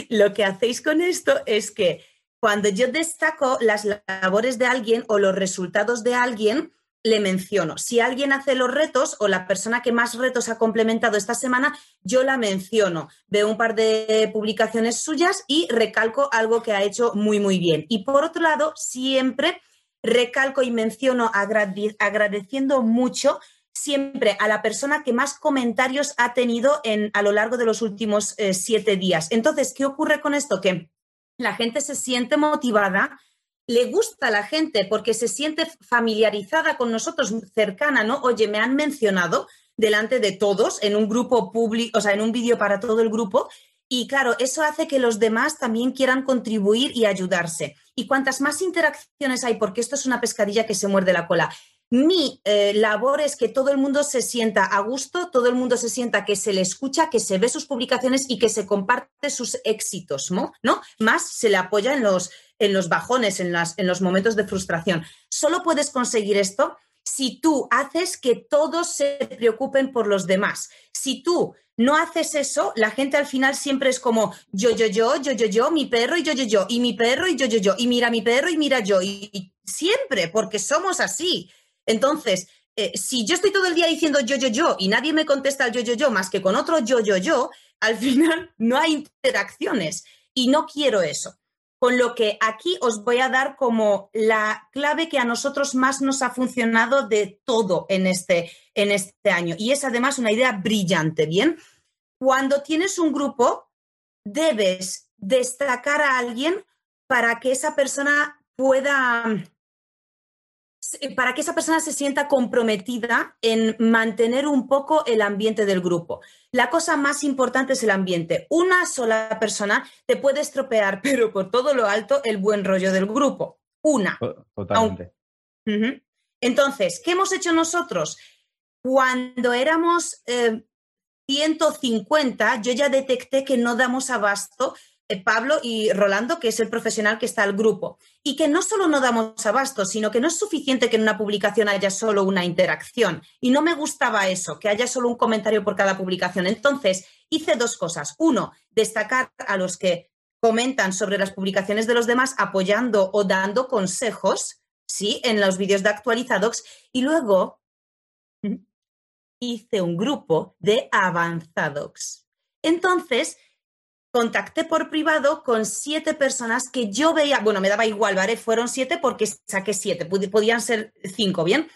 lo que hacéis con esto es que cuando yo destaco las labores de alguien o los resultados de alguien, le menciono. Si alguien hace los retos o la persona que más retos ha complementado esta semana, yo la menciono. Veo un par de publicaciones suyas y recalco algo que ha hecho muy, muy bien. Y por otro lado, siempre recalco y menciono agradeciendo mucho siempre a la persona que más comentarios ha tenido en, a lo largo de los últimos eh, siete días. Entonces, ¿qué ocurre con esto? Que la gente se siente motivada le gusta a la gente porque se siente familiarizada con nosotros, cercana, ¿no? Oye, me han mencionado delante de todos en un grupo público, o sea, en un vídeo para todo el grupo. Y claro, eso hace que los demás también quieran contribuir y ayudarse. Y cuantas más interacciones hay, porque esto es una pescadilla que se muerde la cola, mi eh, labor es que todo el mundo se sienta a gusto, todo el mundo se sienta que se le escucha, que se ve sus publicaciones y que se comparte sus éxitos, ¿no? Más se le apoya en los, en los bajones, en, las, en los momentos de frustración. Solo puedes conseguir esto si tú haces que todos se preocupen por los demás. Si tú no haces eso, la gente al final siempre es como yo, yo, yo, yo, yo, yo, mi perro y yo, yo, yo, y mi perro y yo, yo, yo, y mira mi perro y mira yo, y siempre, porque somos así. Entonces, eh, si yo estoy todo el día diciendo yo, yo, yo y nadie me contesta el yo, yo, yo más que con otro yo, yo, yo, al (laughs) final no hay interacciones y no quiero eso. Con lo que aquí os voy a dar como la clave que a nosotros más nos ha funcionado de todo en este, en este año. Y es además una idea brillante, ¿bien? Cuando tienes un grupo, debes destacar a alguien para que esa persona pueda para que esa persona se sienta comprometida en mantener un poco el ambiente del grupo. La cosa más importante es el ambiente. Una sola persona te puede estropear, (laughs) pero por todo lo alto, el buen rollo del grupo. Una. Totalmente. Entonces, ¿qué hemos hecho nosotros? Cuando éramos 150, eh, yo ya detecté que no damos abasto Pablo y Rolando, que es el profesional que está al grupo. Y que no solo no damos abasto, sino que no es suficiente que en una publicación haya solo una interacción. Y no me gustaba eso, que haya solo un comentario por cada publicación. Entonces, hice dos cosas. Uno, destacar a los que comentan sobre las publicaciones de los demás apoyando o dando consejos, ¿sí? En los vídeos de actualizados. Y luego hice un grupo de avanzados. Entonces, contacté por privado con siete personas que yo veía, bueno, me daba igual, ¿vale? Fueron siete porque saqué siete, podían ser cinco, ¿bien?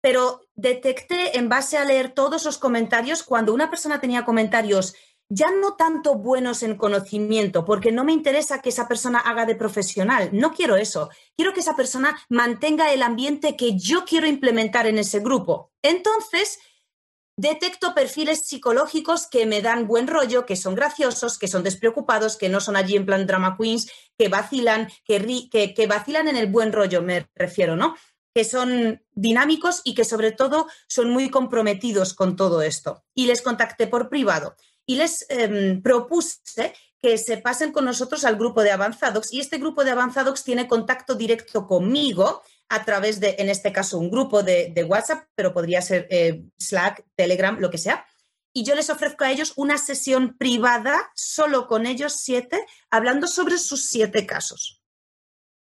Pero detecté en base a leer todos los comentarios, cuando una persona tenía comentarios ya no tanto buenos en conocimiento, porque no me interesa que esa persona haga de profesional, no quiero eso, quiero que esa persona mantenga el ambiente que yo quiero implementar en ese grupo. Entonces, detecto perfiles psicológicos que me dan buen rollo, que son graciosos, que son despreocupados, que no son allí en plan drama queens, que vacilan, que, vacilan en el buen rollo, me refiero, ¿no? Que son dinámicos y que sobre todo son muy comprometidos con todo esto. Y les contacté por privado y les em, propuse que se pasen con nosotros al grupo de avanzados y este grupo de avanzados tiene contacto directo conmigo a través de, en este caso, un grupo de, WhatsApp, pero podría ser eh, Slack, Telegram, lo que sea. Y yo les ofrezco a ellos una sesión privada, solo con ellos siete, hablando sobre sus siete casos.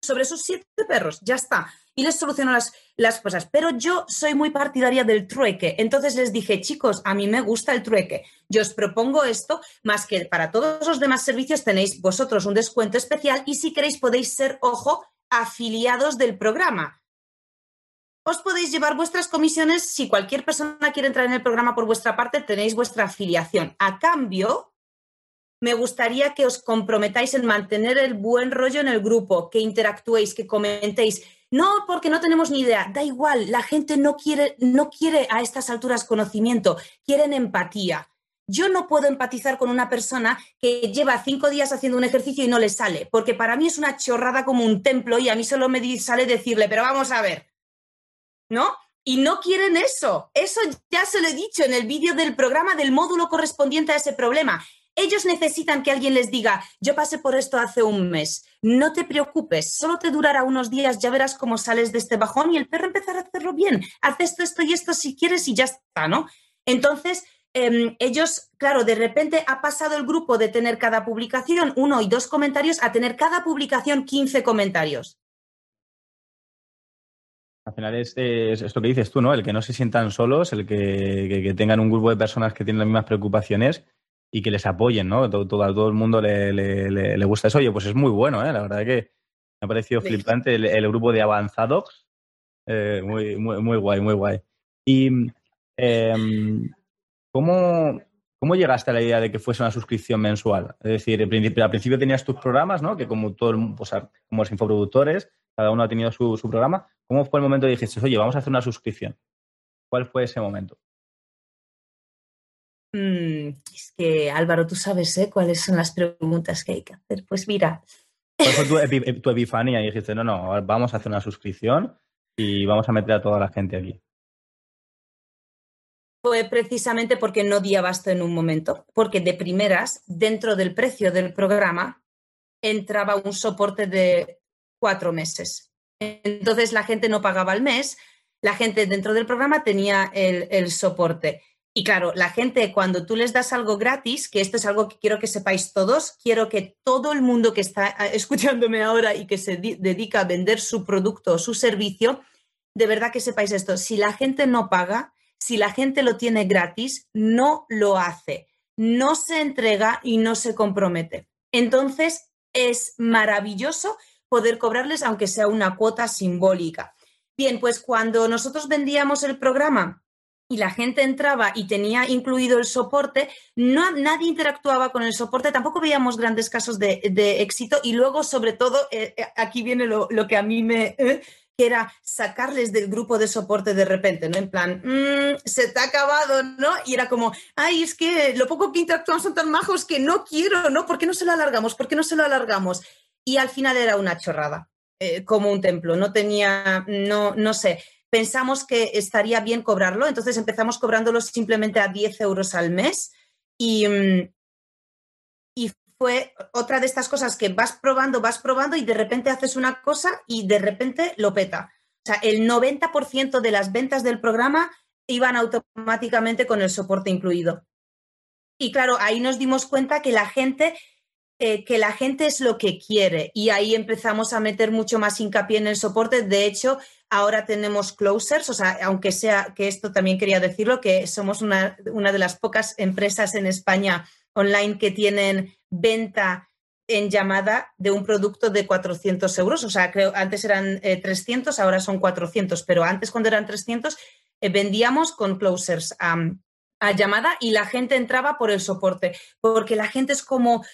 Sobre sus siete perros, ya está. y les soluciono las, las cosas. Pero yo soy muy partidaria del trueque. Entonces les dije, chicos, a mí me gusta el trueque. Yo os propongo esto, más que para todos los demás servicios tenéis vosotros un descuento especial y si queréis podéis ser, ojo, afiliados del programa. Os podéis llevar vuestras comisiones si cualquier persona quiere entrar en el programa por vuestra parte, tenéis vuestra afiliación. A cambio, me gustaría que os comprometáis en mantener el buen rollo en el grupo, que interactuéis, que comentéis. No, porque no tenemos ni idea. Da igual, la gente no quiere, no quiere a estas alturas conocimiento, quieren empatía. Yo no puedo empatizar con una persona que lleva cinco días haciendo un ejercicio y no le sale, porque para mí es una chorrada como un templo y a mí solo me sale decirle, pero vamos a ver, ¿no? Y no quieren eso. Eso ya se lo he dicho en el vídeo del programa del módulo correspondiente a ese problema. Ellos necesitan que alguien les diga, yo pasé por esto hace un mes, no te preocupes, solo te durará unos días, ya verás cómo sales de este bajón y el perro empezará a hacerlo bien. Haz esto, esto y esto si quieres y ya está, ¿no? Entonces, em, ellos, claro, de repente ha pasado el grupo de tener cada publicación uno y dos comentarios a tener cada publicación 15 comentarios. Al final es, esto que dices tú, ¿no? El que no se sientan solos, el que tengan un grupo de personas que tienen las mismas preocupaciones y que les apoyen, ¿no? Todo, todo, el mundo le, le, gusta eso. Oye, pues es muy bueno, ¿eh? La verdad que me ha parecido flipante el, grupo de avanzados. Eh, muy, muy, muy guay, muy guay. Y em, ¿cómo, ¿cómo, llegaste a la idea de que fuese una suscripción mensual? Es decir, al principio, tenías tus programas, ¿no? Que como todo pues, como los infoproductores, cada uno ha tenido su, su programa. ¿Cómo fue el momento de dijiste, oye, vamos a hacer una suscripción? ¿Cuál fue ese momento? Mm, es que Álvaro, tú sabes ¿eh? cuáles son las preguntas que hay que hacer. Pues mira. ¿Cuál fue tu, (laughs) epifanía? Y dijiste, no, no, vamos a hacer una suscripción y vamos a meter a toda la gente aquí. Fue precisamente porque no di abasto en un momento, porque de primeras, dentro del precio del programa, entraba un soporte de cuatro meses. Entonces la gente no pagaba al mes, la gente dentro del programa tenía el soporte. Y claro, la gente cuando tú les das algo gratis, que esto es algo que quiero que sepáis todos, quiero que todo el mundo que está ah, escuchándome ahora y que se dedica a vender su producto o su servicio, de verdad que sepáis esto, si la gente no paga, si la gente lo tiene gratis, no lo hace, no se entrega y no se compromete. Entonces, es maravilloso poder cobrarles aunque sea una cuota simbólica. Bien, pues cuando nosotros vendíamos el programa, y la gente entraba y tenía incluido el soporte, no, nadie interactuaba con el soporte, tampoco veíamos grandes casos de, éxito y luego, sobre todo, eh, eh, aquí viene lo, que a mí me... Eh, que era sacarles del grupo de soporte de repente, ¿no? En plan, mm, se te ha acabado, ¿no? Y era como, ay, es que lo poco que interactuamos son tan majos que no quiero, ¿no? ¿Por qué no se lo alargamos? ¿Por qué no se lo alargamos? Y al final era una chorrada, como un templo, no tenía, no, no sé pensamos que estaría bien cobrarlo, entonces empezamos cobrándolo simplemente a 10 euros al mes y, mm, y fue otra de estas cosas que vas probando, vas probando y de repente haces una cosa y de repente lo peta. O sea, el 90% de las ventas del programa iban automáticamente con el soporte incluido. Y claro, ahí nos dimos cuenta que la gente eh, que la gente es lo que quiere y ahí empezamos a meter mucho más hincapié en el soporte. De hecho, ahora tenemos closers, o sea, aunque sea que esto también quería decirlo, que somos una, de las pocas empresas en España online que tienen venta en llamada de un producto de 400 euros. O sea, creo antes eran 300, eh, ahora son 400, pero antes cuando eran 300 eh, vendíamos con closers a llamada y la gente entraba por el soporte, porque la gente es como,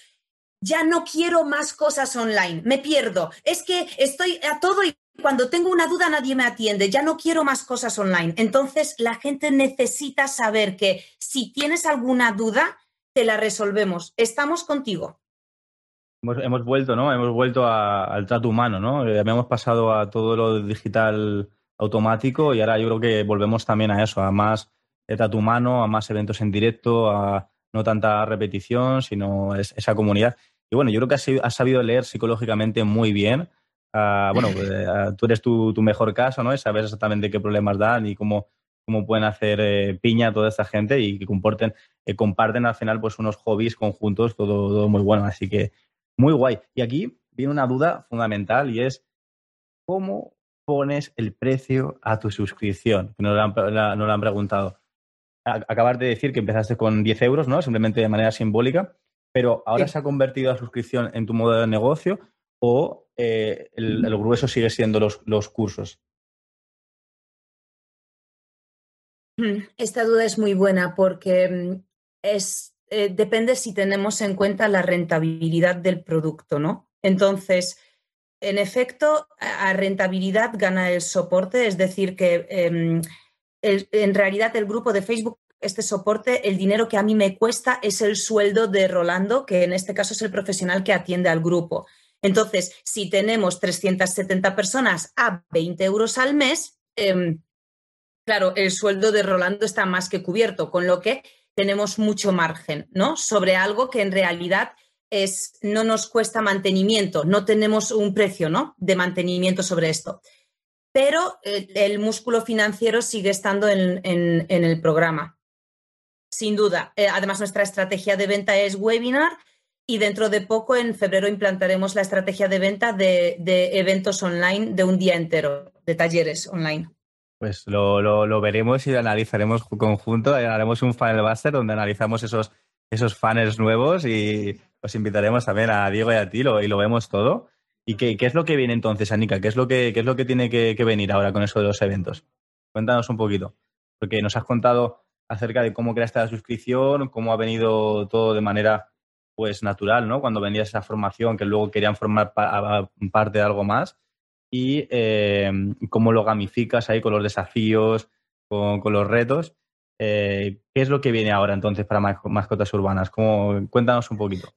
ya no quiero más cosas online, me pierdo. Es que estoy a todo y cuando tengo una duda nadie me atiende, ya no quiero más cosas online. Entonces la gente necesita saber que si tienes alguna duda, te la resolvemos. Estamos contigo. Hemos, vuelto, ¿no? Hemos vuelto al trato humano, ¿no? Eh, habíamos pasado a todo lo digital automático y ahora yo creo que volvemos también a eso, a más trato humano, a más eventos en directo, a no tanta repetición, sino esa comunidad. Y bueno, yo creo que has, sabido leer psicológicamente muy bien. Ah, bueno, pues, (laughs) eh, ah, tú eres tu, mejor caso, ¿no? sabes exactamente qué problemas dan y cómo, cómo pueden hacer eh, piña toda esta gente y que comporten, eh, comparten al final pues unos hobbies conjuntos, todo, todo muy bueno. Así que muy guay. Y aquí viene una duda fundamental y es cómo pones el precio a tu suscripción? No lo han, lo han preguntado. Acabas de decir que empezaste con 10 euros, ¿no? Simplemente de manera simbólica, pero ahora se ha convertido la suscripción en tu modo de negocio o eh, el, grueso sigue siendo los, cursos? Esta duda es muy buena porque mm, es, eh, depende si tenemos en cuenta la rentabilidad del producto, ¿no? Entonces, en efecto, a rentabilidad gana el soporte, es decir, que em, en realidad el grupo de Facebook, este soporte, el dinero que a mí me cuesta es el sueldo de Rolando, que en este caso es el profesional que atiende al grupo. Entonces, si tenemos 370 personas a 20 euros al mes, em, claro, el sueldo de Rolando está más que cubierto, con lo que tenemos mucho margen, ¿no? Sobre algo que en realidad es, no nos cuesta mantenimiento, no tenemos un precio, ¿no? De mantenimiento sobre esto. Pero el, músculo financiero sigue estando en, el programa. Sin duda. Eh, además, nuestra estrategia de venta es webinar y dentro de poco, en febrero, implantaremos la estrategia de venta de, eventos online de un día entero, de talleres online. Pues lo, veremos y lo analizaremos conjunto. Haremos un funnel buster donde analizamos esos, esos funnels nuevos y os invitaremos también a Diego y a ti y lo vemos todo. ¿Y qué, es lo que viene entonces, Anika? ¿Qué es lo que, es lo que tiene que, que venir ahora con eso de los eventos? Cuéntanos un poquito. Porque nos has contado acerca de cómo creaste la suscripción, cómo ha venido todo de manera pues natural, ¿no? Cuando vendías esa formación que luego querían formar parte de algo más y eh, cómo lo gamificas ahí con los desafíos, con, los retos. Eh, ¿Qué es lo que viene ahora entonces para mascotas urbanas? cuéntanos un poquito.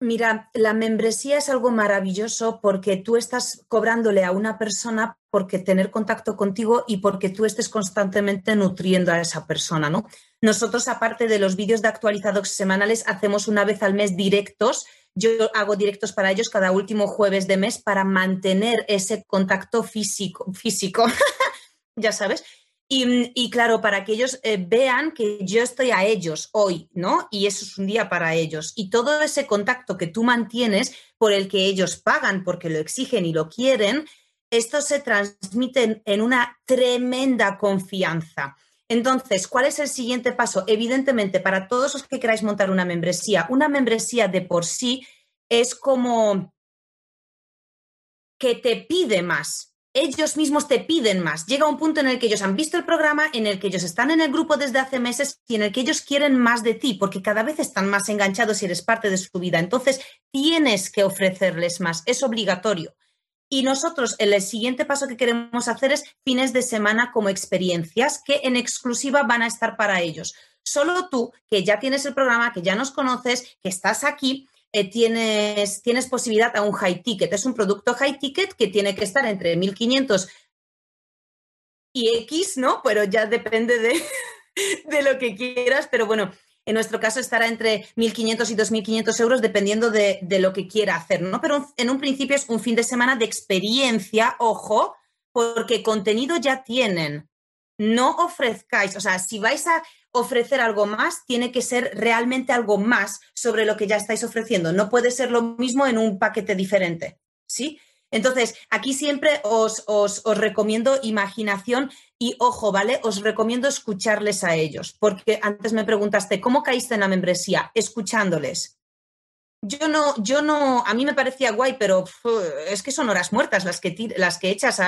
Mira, la membresía es algo maravilloso porque tú estás cobrándole a una persona porque tener contacto contigo y porque tú estés constantemente nutriendo a esa persona, ¿no? Nosotros, aparte de los vídeos de actualizados semanales, hacemos una vez al mes directos. Yo hago directos para ellos cada último jueves de mes para mantener ese contacto físico, físico, (laughs) ya sabes, y, claro, para que ellos eh, vean que yo estoy a ellos hoy, ¿no? Y eso es un día para ellos. Y todo ese contacto que tú mantienes, por el que ellos pagan, porque lo exigen y lo quieren, esto se transmite en una tremenda confianza. Entonces, ¿cuál es el siguiente paso? Evidentemente, para todos los que queráis montar una membresía, una membresía de por sí es como que te pide más ellos mismos te piden más. Llega un punto en el que ellos han visto el programa, en el que ellos están en el grupo desde hace meses y en el que ellos quieren más de ti, porque cada vez están más enganchados y eres parte de su vida. Entonces, tienes que ofrecerles más, es obligatorio. Y nosotros, el siguiente paso que queremos hacer es fines de semana como experiencias que en exclusiva van a estar para ellos. Solo tú, que ya tienes el programa, que ya nos conoces, que estás aquí, eh, tienes, tienes posibilidad a un high ticket. Es un producto high ticket que tiene que estar entre 1.500 y X, ¿no? Pero ya depende de, (laughs) de lo que quieras. Pero bueno, en nuestro caso estará entre 1.500 y 2.500 euros dependiendo de, de, lo que quiera hacer, ¿no? Pero en un principio es un fin de semana de experiencia, ojo, porque contenido ya tienen. No ofrezcáis, o sea, si vais a ofrecer algo más, tiene que ser realmente algo más sobre lo que ya estáis ofreciendo. No puede ser lo mismo en un paquete diferente. ¿Sí? Entonces, aquí siempre os, os, recomiendo imaginación y ojo, ¿vale? Os recomiendo escucharles a ellos, porque antes me preguntaste, ¿cómo caíste en la membresía? Escuchándoles. Yo no, yo no, a mí me parecía guay, pero es que son horas muertas las que, las que echas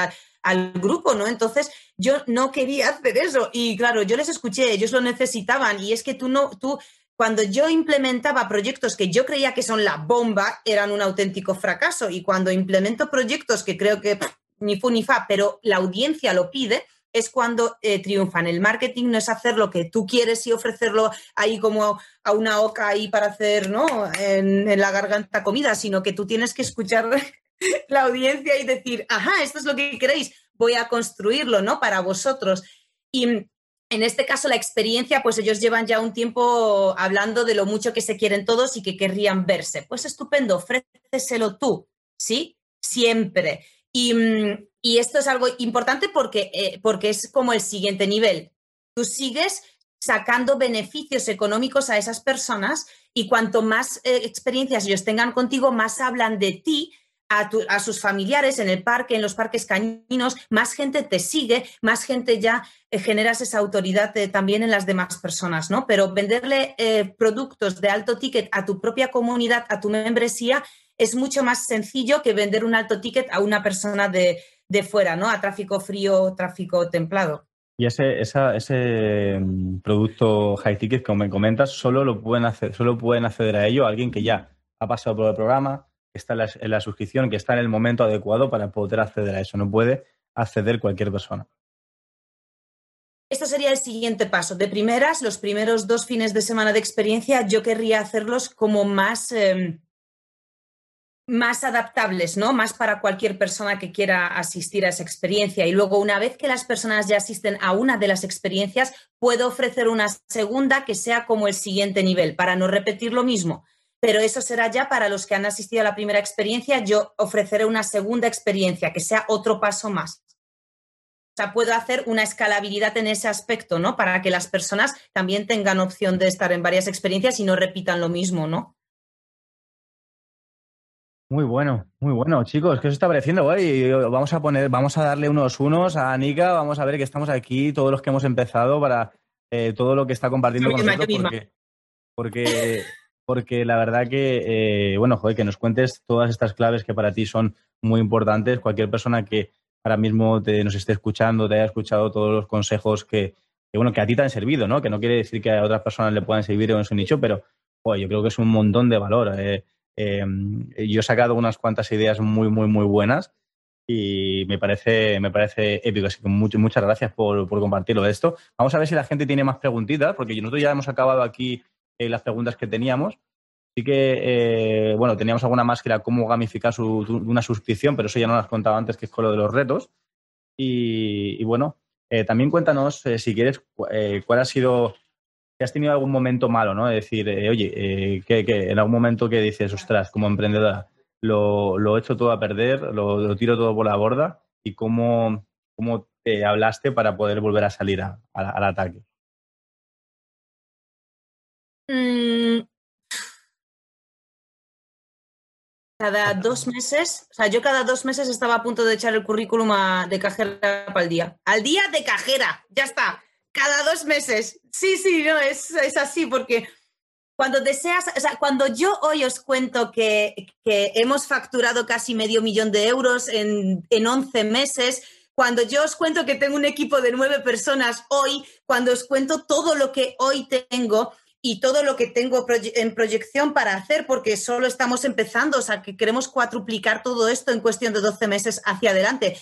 al grupo, ¿no? Entonces yo no quería hacer eso y claro, yo les escuché, ellos lo necesitaban y es que tú no, tú, cuando yo implementaba proyectos que yo creía que son la bomba, eran un auténtico fracaso y cuando implemento proyectos que creo que ni fu ni fa, pero la audiencia lo pide, es cuando eh, triunfan. El marketing no es hacer lo que tú quieres y ofrecerlo ahí como a una oca ahí para hacer, ¿no? En, en, la garganta comida, sino que tú tienes que escuchar (laughs) la audiencia y decir, ajá, esto es lo que queréis, voy a construirlo, ¿no? Para vosotros. Y en este caso, la experiencia, pues ellos llevan ya un tiempo hablando de lo mucho que se quieren todos y que querrían verse. Pues estupendo, ofréceselo tú, ¿sí? Siempre. Y, esto es algo importante porque, eh, porque es como el siguiente nivel. Tú sigues sacando beneficios económicos a esas personas y cuanto más eh, experiencias ellos tengan contigo, más hablan de ti a, sus familiares en el parque, en los parques cañinos, más gente te sigue, más gente ya eh, generas esa autoridad eh, también en las demás personas, ¿no? Pero venderle eh, productos de alto ticket a tu propia comunidad, a tu membresía, es mucho más sencillo que vender un alto ticket a una persona de, de fuera, ¿no? A tráfico frío, tráfico templado. Y ese, ese mm, producto high ticket, como me comentas, solo lo pueden hacer, solo pueden acceder a ello alguien que ya ha pasado por el programa, está en la, suscripción, que está en el momento adecuado para poder acceder a eso. No puede acceder cualquier persona. Esto sería el siguiente paso. De primeras, los primeros dos fines de semana de experiencia, yo querría hacerlos como más, em, más adaptables, ¿no? Más para cualquier persona que quiera asistir a esa experiencia. Y luego, una vez que las personas ya asisten a una de las experiencias, puedo ofrecer una segunda que sea como el siguiente nivel, para no repetir lo mismo pero eso será ya para los que han asistido a la primera experiencia. Yo ofreceré una segunda experiencia, que sea otro paso más. O sea, puedo hacer una escalabilidad en ese aspecto, ¿no? Para que las personas también tengan opción de estar en varias experiencias y no repitan lo mismo, ¿no? Muy bueno, muy bueno, chicos. ¿Qué os está pareciendo? Vamos a poner, vamos a darle unos unos a Anika. Vamos a ver que estamos aquí, todos los que hemos empezado, para eh, todo lo que está compartiendo con nosotros. Porque, porque porque la verdad que, eh, bueno, joder, que nos cuentes todas estas claves que para ti son muy importantes. Cualquier persona que ahora mismo te, nos esté escuchando, te haya escuchado todos los consejos que, bueno, que a ti te han servido, ¿no? Que no quiere decir que a otras personas le puedan servir en su nicho, pero, yo creo que es un montón de valor. Eh, eh, yo he sacado unas cuantas ideas muy, muy, muy buenas y me parece, me parece épico. Así que muchas gracias por, por compartirlo esto. Vamos a ver si la gente tiene más preguntitas, porque nosotros ya hemos acabado aquí eh, las preguntas que teníamos. Sí que, eh, bueno, teníamos alguna más que era cómo gamificar una suscripción, pero eso ya no lo has contado antes, que es con lo de los retos. Y, bueno, eh, también cuéntanos, si quieres, cuál ha sido, si has tenido algún momento malo, ¿no? Es decir, oye, que, en algún momento que dices, ostras, como emprendedora, lo, lo he hecho todo a perder, lo, tiro todo por la borda y cómo, cómo te hablaste para poder volver a salir al ataque. Mm. Cada dos meses, o sea, yo cada dos meses estaba a punto de echar el currículum de cajera para el día. Al día de cajera, ya está. Cada dos meses. Sí, sí, no, es, es así, porque cuando deseas, o sea, cuando yo hoy os cuento que, que hemos facturado casi medio millón de euros en, en 11 meses, cuando yo os cuento que tengo un equipo de nueve personas hoy, cuando os cuento todo lo que hoy tengo, y todo lo que tengo en proyección para hacer, porque solo estamos empezando, o sea, que queremos cuatruplicar todo esto en cuestión de 12 meses hacia adelante.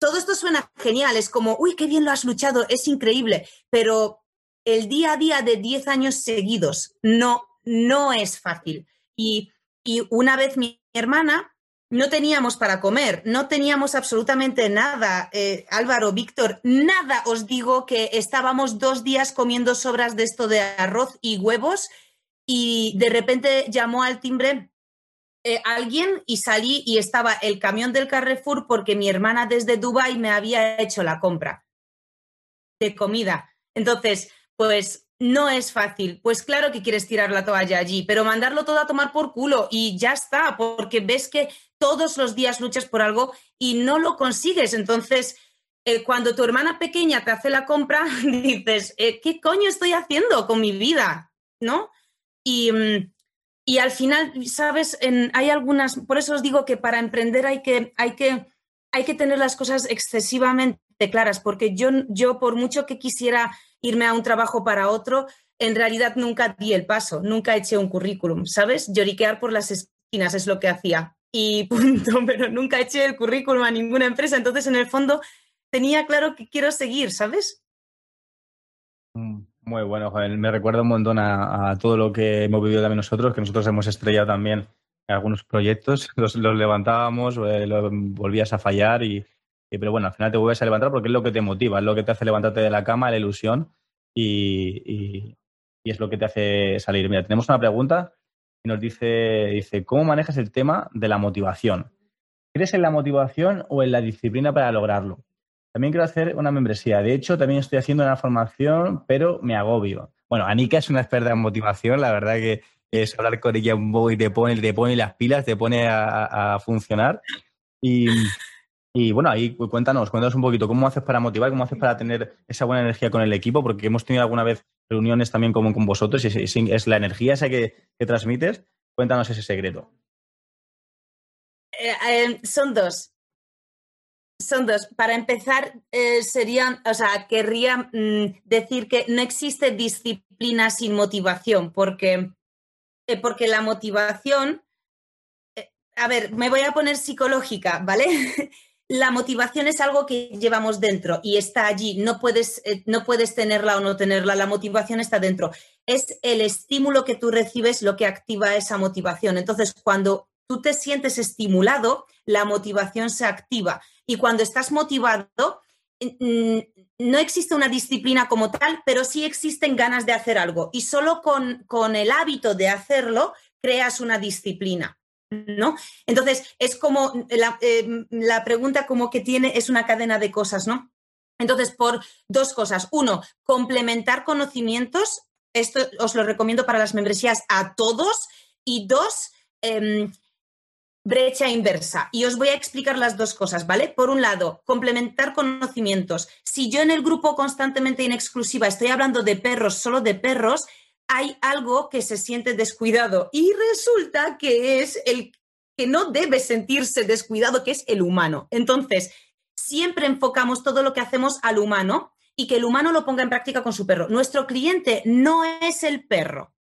Todo esto suena genial, es como, uy, qué bien lo has luchado, es increíble, pero el día a día de 10 años seguidos no, no es fácil. Y, y una vez mi hermana no teníamos para comer, no teníamos absolutamente nada. Eh, Álvaro, Víctor, nada os digo que estábamos dos días comiendo sobras de esto de arroz y huevos y de repente llamó al timbre eh, alguien y salí y estaba el camión del Carrefour porque mi hermana desde Dubái me había hecho la compra de comida. Entonces, pues no es fácil. Pues claro que quieres tirar la toalla allí, pero mandarlo todo a tomar por culo y ya está, porque ves que todos los días luchas por algo y no lo consigues. Entonces, eh, cuando tu hermana pequeña te hace la compra, (laughs) dices, eh, ¿qué coño estoy haciendo con mi vida? ¿No? Y, mm, y al final, ¿sabes? hay algunas, por eso os digo que para emprender hay que, hay que, hay que tener las cosas excesivamente claras, porque yo, yo por mucho que quisiera irme a un trabajo para otro, en realidad nunca di el paso, nunca eché un currículum, ¿sabes? Lloriquear por las esquinas es lo que hacía y punto, (laughs) pero nunca eché el currículum a ninguna empresa, entonces en el fondo tenía claro que quiero seguir, ¿sabes? Mm, muy bueno, Me recuerda un montón a, todo lo que hemos vivido también nosotros, que nosotros hemos estrellado también algunos proyectos, (laughs) los, levantábamos, eh, volvías a fallar y, pero bueno, al final te vuelves a levantar porque es lo que te motiva, es lo que te hace levantarte de la cama, la ilusión y, es lo que te hace salir. Mira, tenemos una pregunta y nos dice, dice, ¿cómo manejas el tema de la motivación? ¿Crees en la motivación o en la disciplina para lograrlo? También quiero hacer una membresía. De hecho, también estoy haciendo una formación, pero me agobio. Bueno, Anika es una experta en motivación, la verdad que, es hablar con ella un poco y te pone, te pone las pilas, te pone a, funcionar. Y, bueno, ahí cuéntanos, cuéntanos un poquito cómo haces para motivar, cómo haces para tener esa buena energía con el equipo, porque hemos tenido alguna vez reuniones también como con vosotros y es, la energía esa que, transmites. Cuéntanos ese secreto. Eh, eh, son dos. Son dos. Para empezar, eh, serían, o sea, querría mm, decir que no existe disciplina sin motivación, porque, porque la motivación, a ver, me voy a poner psicológica, ¿vale? (laughs) la motivación es algo que llevamos dentro y está allí. No puedes, no puedes tenerla o no tenerla. La motivación está dentro. Es el estímulo que tú recibes lo que activa esa motivación. Entonces, cuando tú te sientes estimulado, la motivación se activa. Y cuando estás motivado, mm, no existe una disciplina como tal, pero sí existen ganas de hacer algo. Y solo con, con el hábito de hacerlo, creas una disciplina. ¿No? Entonces, es como la, eh, la pregunta como que tiene, es una cadena de cosas, ¿no? Entonces, por dos cosas. Uno, complementar conocimientos. Esto os lo recomiendo para las membresías a todos. Y dos, em, brecha inversa. Y os voy a explicar las dos cosas, ¿vale? Por un lado, complementar conocimientos. Si yo en el grupo constantemente en exclusiva estoy hablando de perros, solo de perros, hay algo que se siente descuidado y resulta que es el que no debe sentirse descuidado, que es el humano. Entonces, siempre enfocamos todo lo que hacemos al humano y que el humano lo ponga en práctica con su perro. Nuestro cliente no es el perro.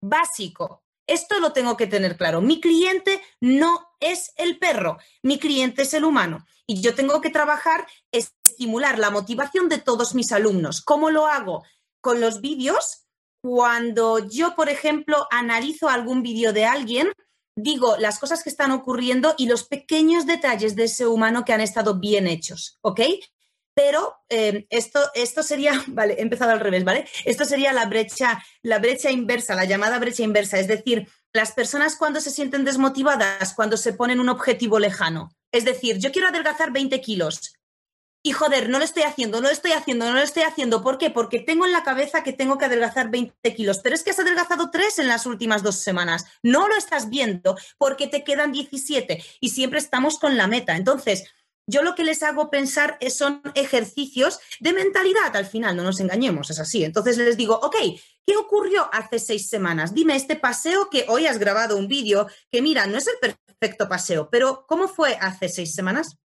Básico. Esto lo tengo que tener claro. Mi cliente no es el perro, mi cliente es el humano. Y yo tengo que trabajar, estimular la motivación de todos mis alumnos. ¿Cómo lo hago? Con los vídeos. Cuando yo, por ejemplo, analizo algún vídeo de alguien, digo las cosas que están ocurriendo y los pequeños detalles de ese humano que han estado bien hechos, ¿ok? pero eh, esto, esto sería, (laughs) vale, he empezado al revés, ¿vale? Esto sería la brecha, la brecha inversa, la llamada brecha inversa, es decir, las personas cuando se sienten desmotivadas, cuando se ponen un objetivo lejano. Es decir, yo quiero adelgazar 20 kilos. Y joder, no lo estoy haciendo, no lo estoy haciendo, no lo estoy haciendo. ¿Por qué? Porque tengo en la cabeza que tengo que adelgazar 20 kilos, pero es que has adelgazado 3 en las últimas dos semanas. No lo estás viendo porque te quedan 17 y siempre estamos con la meta. Entonces, yo lo que les hago pensar son ejercicios de mentalidad al final, no nos engañemos, es así. Entonces les digo, ok, ¿qué ocurrió hace seis semanas? Dime este paseo que hoy has grabado un vídeo, que mira, no es el perfecto paseo, pero ¿cómo fue hace seis semanas?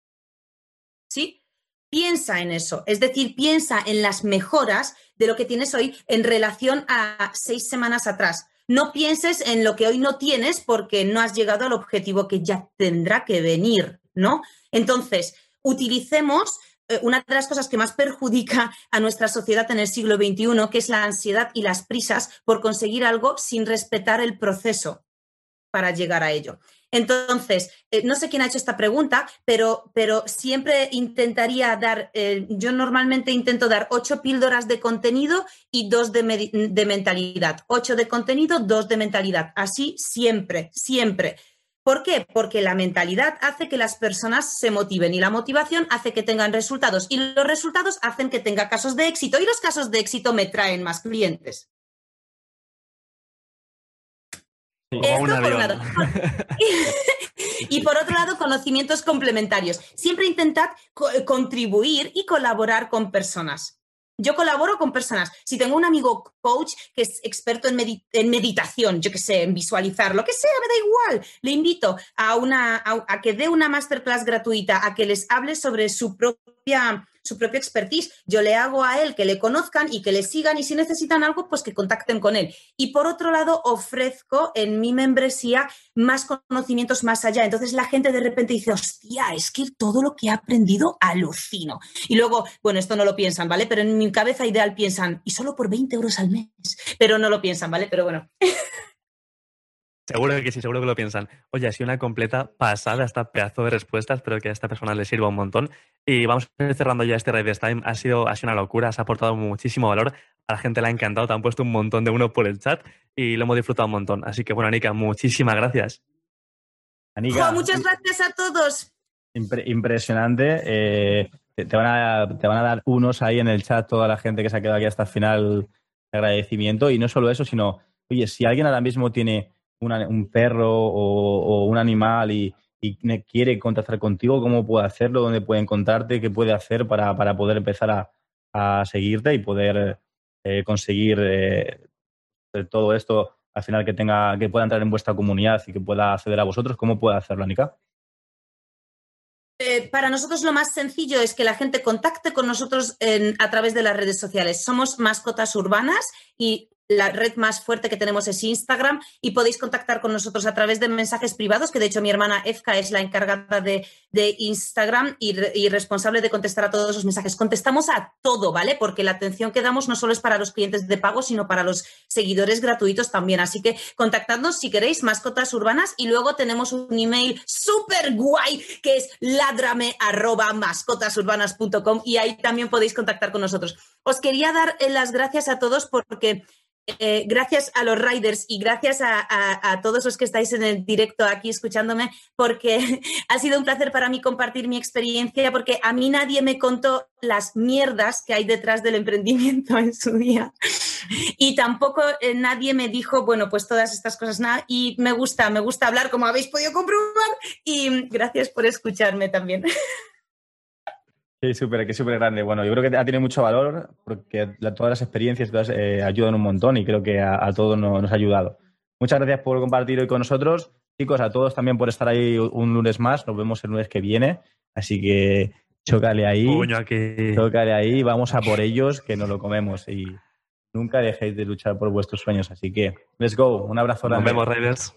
Piensa en eso, es decir, piensa en las mejoras de lo que tienes hoy en relación a seis semanas atrás. No pienses en lo que hoy no tienes porque no has llegado al objetivo que ya tendrá que venir, ¿no? Entonces, utilicemos eh, una de las cosas que más perjudica a nuestra sociedad en el siglo XXI, que es la ansiedad y las prisas por conseguir algo sin respetar el proceso para llegar a ello. Entonces, eh, no sé quién ha hecho esta pregunta, pero, pero siempre intentaría dar, eh, yo normalmente intento dar ocho píldoras de contenido y dos de, de mentalidad. Ocho de contenido, dos de mentalidad. Así siempre, siempre ¿Por qué? Porque la mentalidad hace que las personas se motiven y la motivación hace que tengan resultados y los resultados hacen que tenga casos de éxito y los casos de éxito me traen más clientes. Por lado. (laughs) y por otro lado, conocimientos complementarios. Siempre intentad contribuir y colaborar con personas. Yo colaboro con personas. Si tengo un amigo coach que es experto en, meditación, yo qué sé, en visualizar, lo que sea, me da igual. Le invito a, una, a que dé una masterclass gratuita, a que les hable sobre su propia su propio expertise. Yo le hago a él que le conozcan y que le sigan y si necesitan algo, pues que contacten con él. Y por otro lado, ofrezco en mi membresía más conocimientos más allá. Entonces la gente de repente dice, hostia, es que todo lo que he aprendido alucino. Y luego, bueno, esto no lo piensan, ¿vale? Pero en mi cabeza ideal piensan, y solo por 20 euros al mes. Pero no lo piensan, ¿vale? Pero bueno. (laughs) Seguro que sí, seguro que lo piensan. Oye, ha sido una completa pasada esta pedazo de respuestas, espero que a esta persona le sirva un montón. Y vamos a ir cerrando ya este Raiders Time. Ha sido, ha sido una locura, se ha aportado muchísimo valor. A la gente le ha encantado, te han puesto un montón de uno por el chat y lo hemos disfrutado un montón. Así que bueno, Anika, muchísimas gracias. Anika, muchas gracias a todos. impresionante. Eh, te, van a, te van a dar unos ahí en el chat, toda la gente que se ha quedado aquí hasta el final, agradecimiento. Y no solo eso, sino oye, si alguien ahora mismo tiene un perro o, un animal y, quiere contactar contigo, ¿cómo puede hacerlo? ¿Dónde puede encontrarte? ¿Qué puede hacer para, poder empezar a, seguirte y poder eh, conseguir eh, todo esto al final que tenga que pueda entrar en vuestra comunidad y que pueda acceder a vosotros? ¿Cómo puede hacerlo, Anika? Eh, para nosotros lo más sencillo es que la gente contacte con nosotros a través de las redes sociales. Somos mascotas urbanas y la red más fuerte que tenemos es Instagram y podéis contactar con nosotros a través de mensajes privados, que de hecho mi hermana Efka es la encargada de, Instagram y, responsable de contestar a todos los mensajes. Contestamos a todo, ¿vale? Porque la atención que damos no solo es para los clientes de pago, sino para los seguidores gratuitos también. Así que contactadnos si queréis, mascotas urbanas, y luego tenemos un email súper guay que es ladrame y ahí también podéis contactar con nosotros. Os quería dar eh, las gracias a todos porque eh, gracias a los riders y gracias a, todos los que estáis en el directo aquí escuchándome, porque (laughs) ha sido un placer para mí compartir mi experiencia, porque a mí nadie me contó las mierdas que hay detrás del emprendimiento (laughs) en su día. Y tampoco eh, nadie me dijo, bueno, pues todas estas cosas, nada. Y me gusta, me gusta hablar, como habéis podido comprobar. Y gracias por escucharme también. (laughs) Sí, súper, que es súper grande. Bueno, yo creo que ha tenido mucho valor porque todas las experiencias todas, eh, ayudan un montón y creo que a, todos nos, ha ayudado. Muchas gracias por compartir hoy con nosotros. Chicos, a todos también por estar ahí un lunes más. Nos vemos el lunes que viene. Así que chócale ahí. Chócale ahí. Vamos a por ellos que nos lo comemos. Y nunca dejéis de luchar por vuestros sueños. Así que, let's go. Un abrazo grande. Nos vemos, Raiders.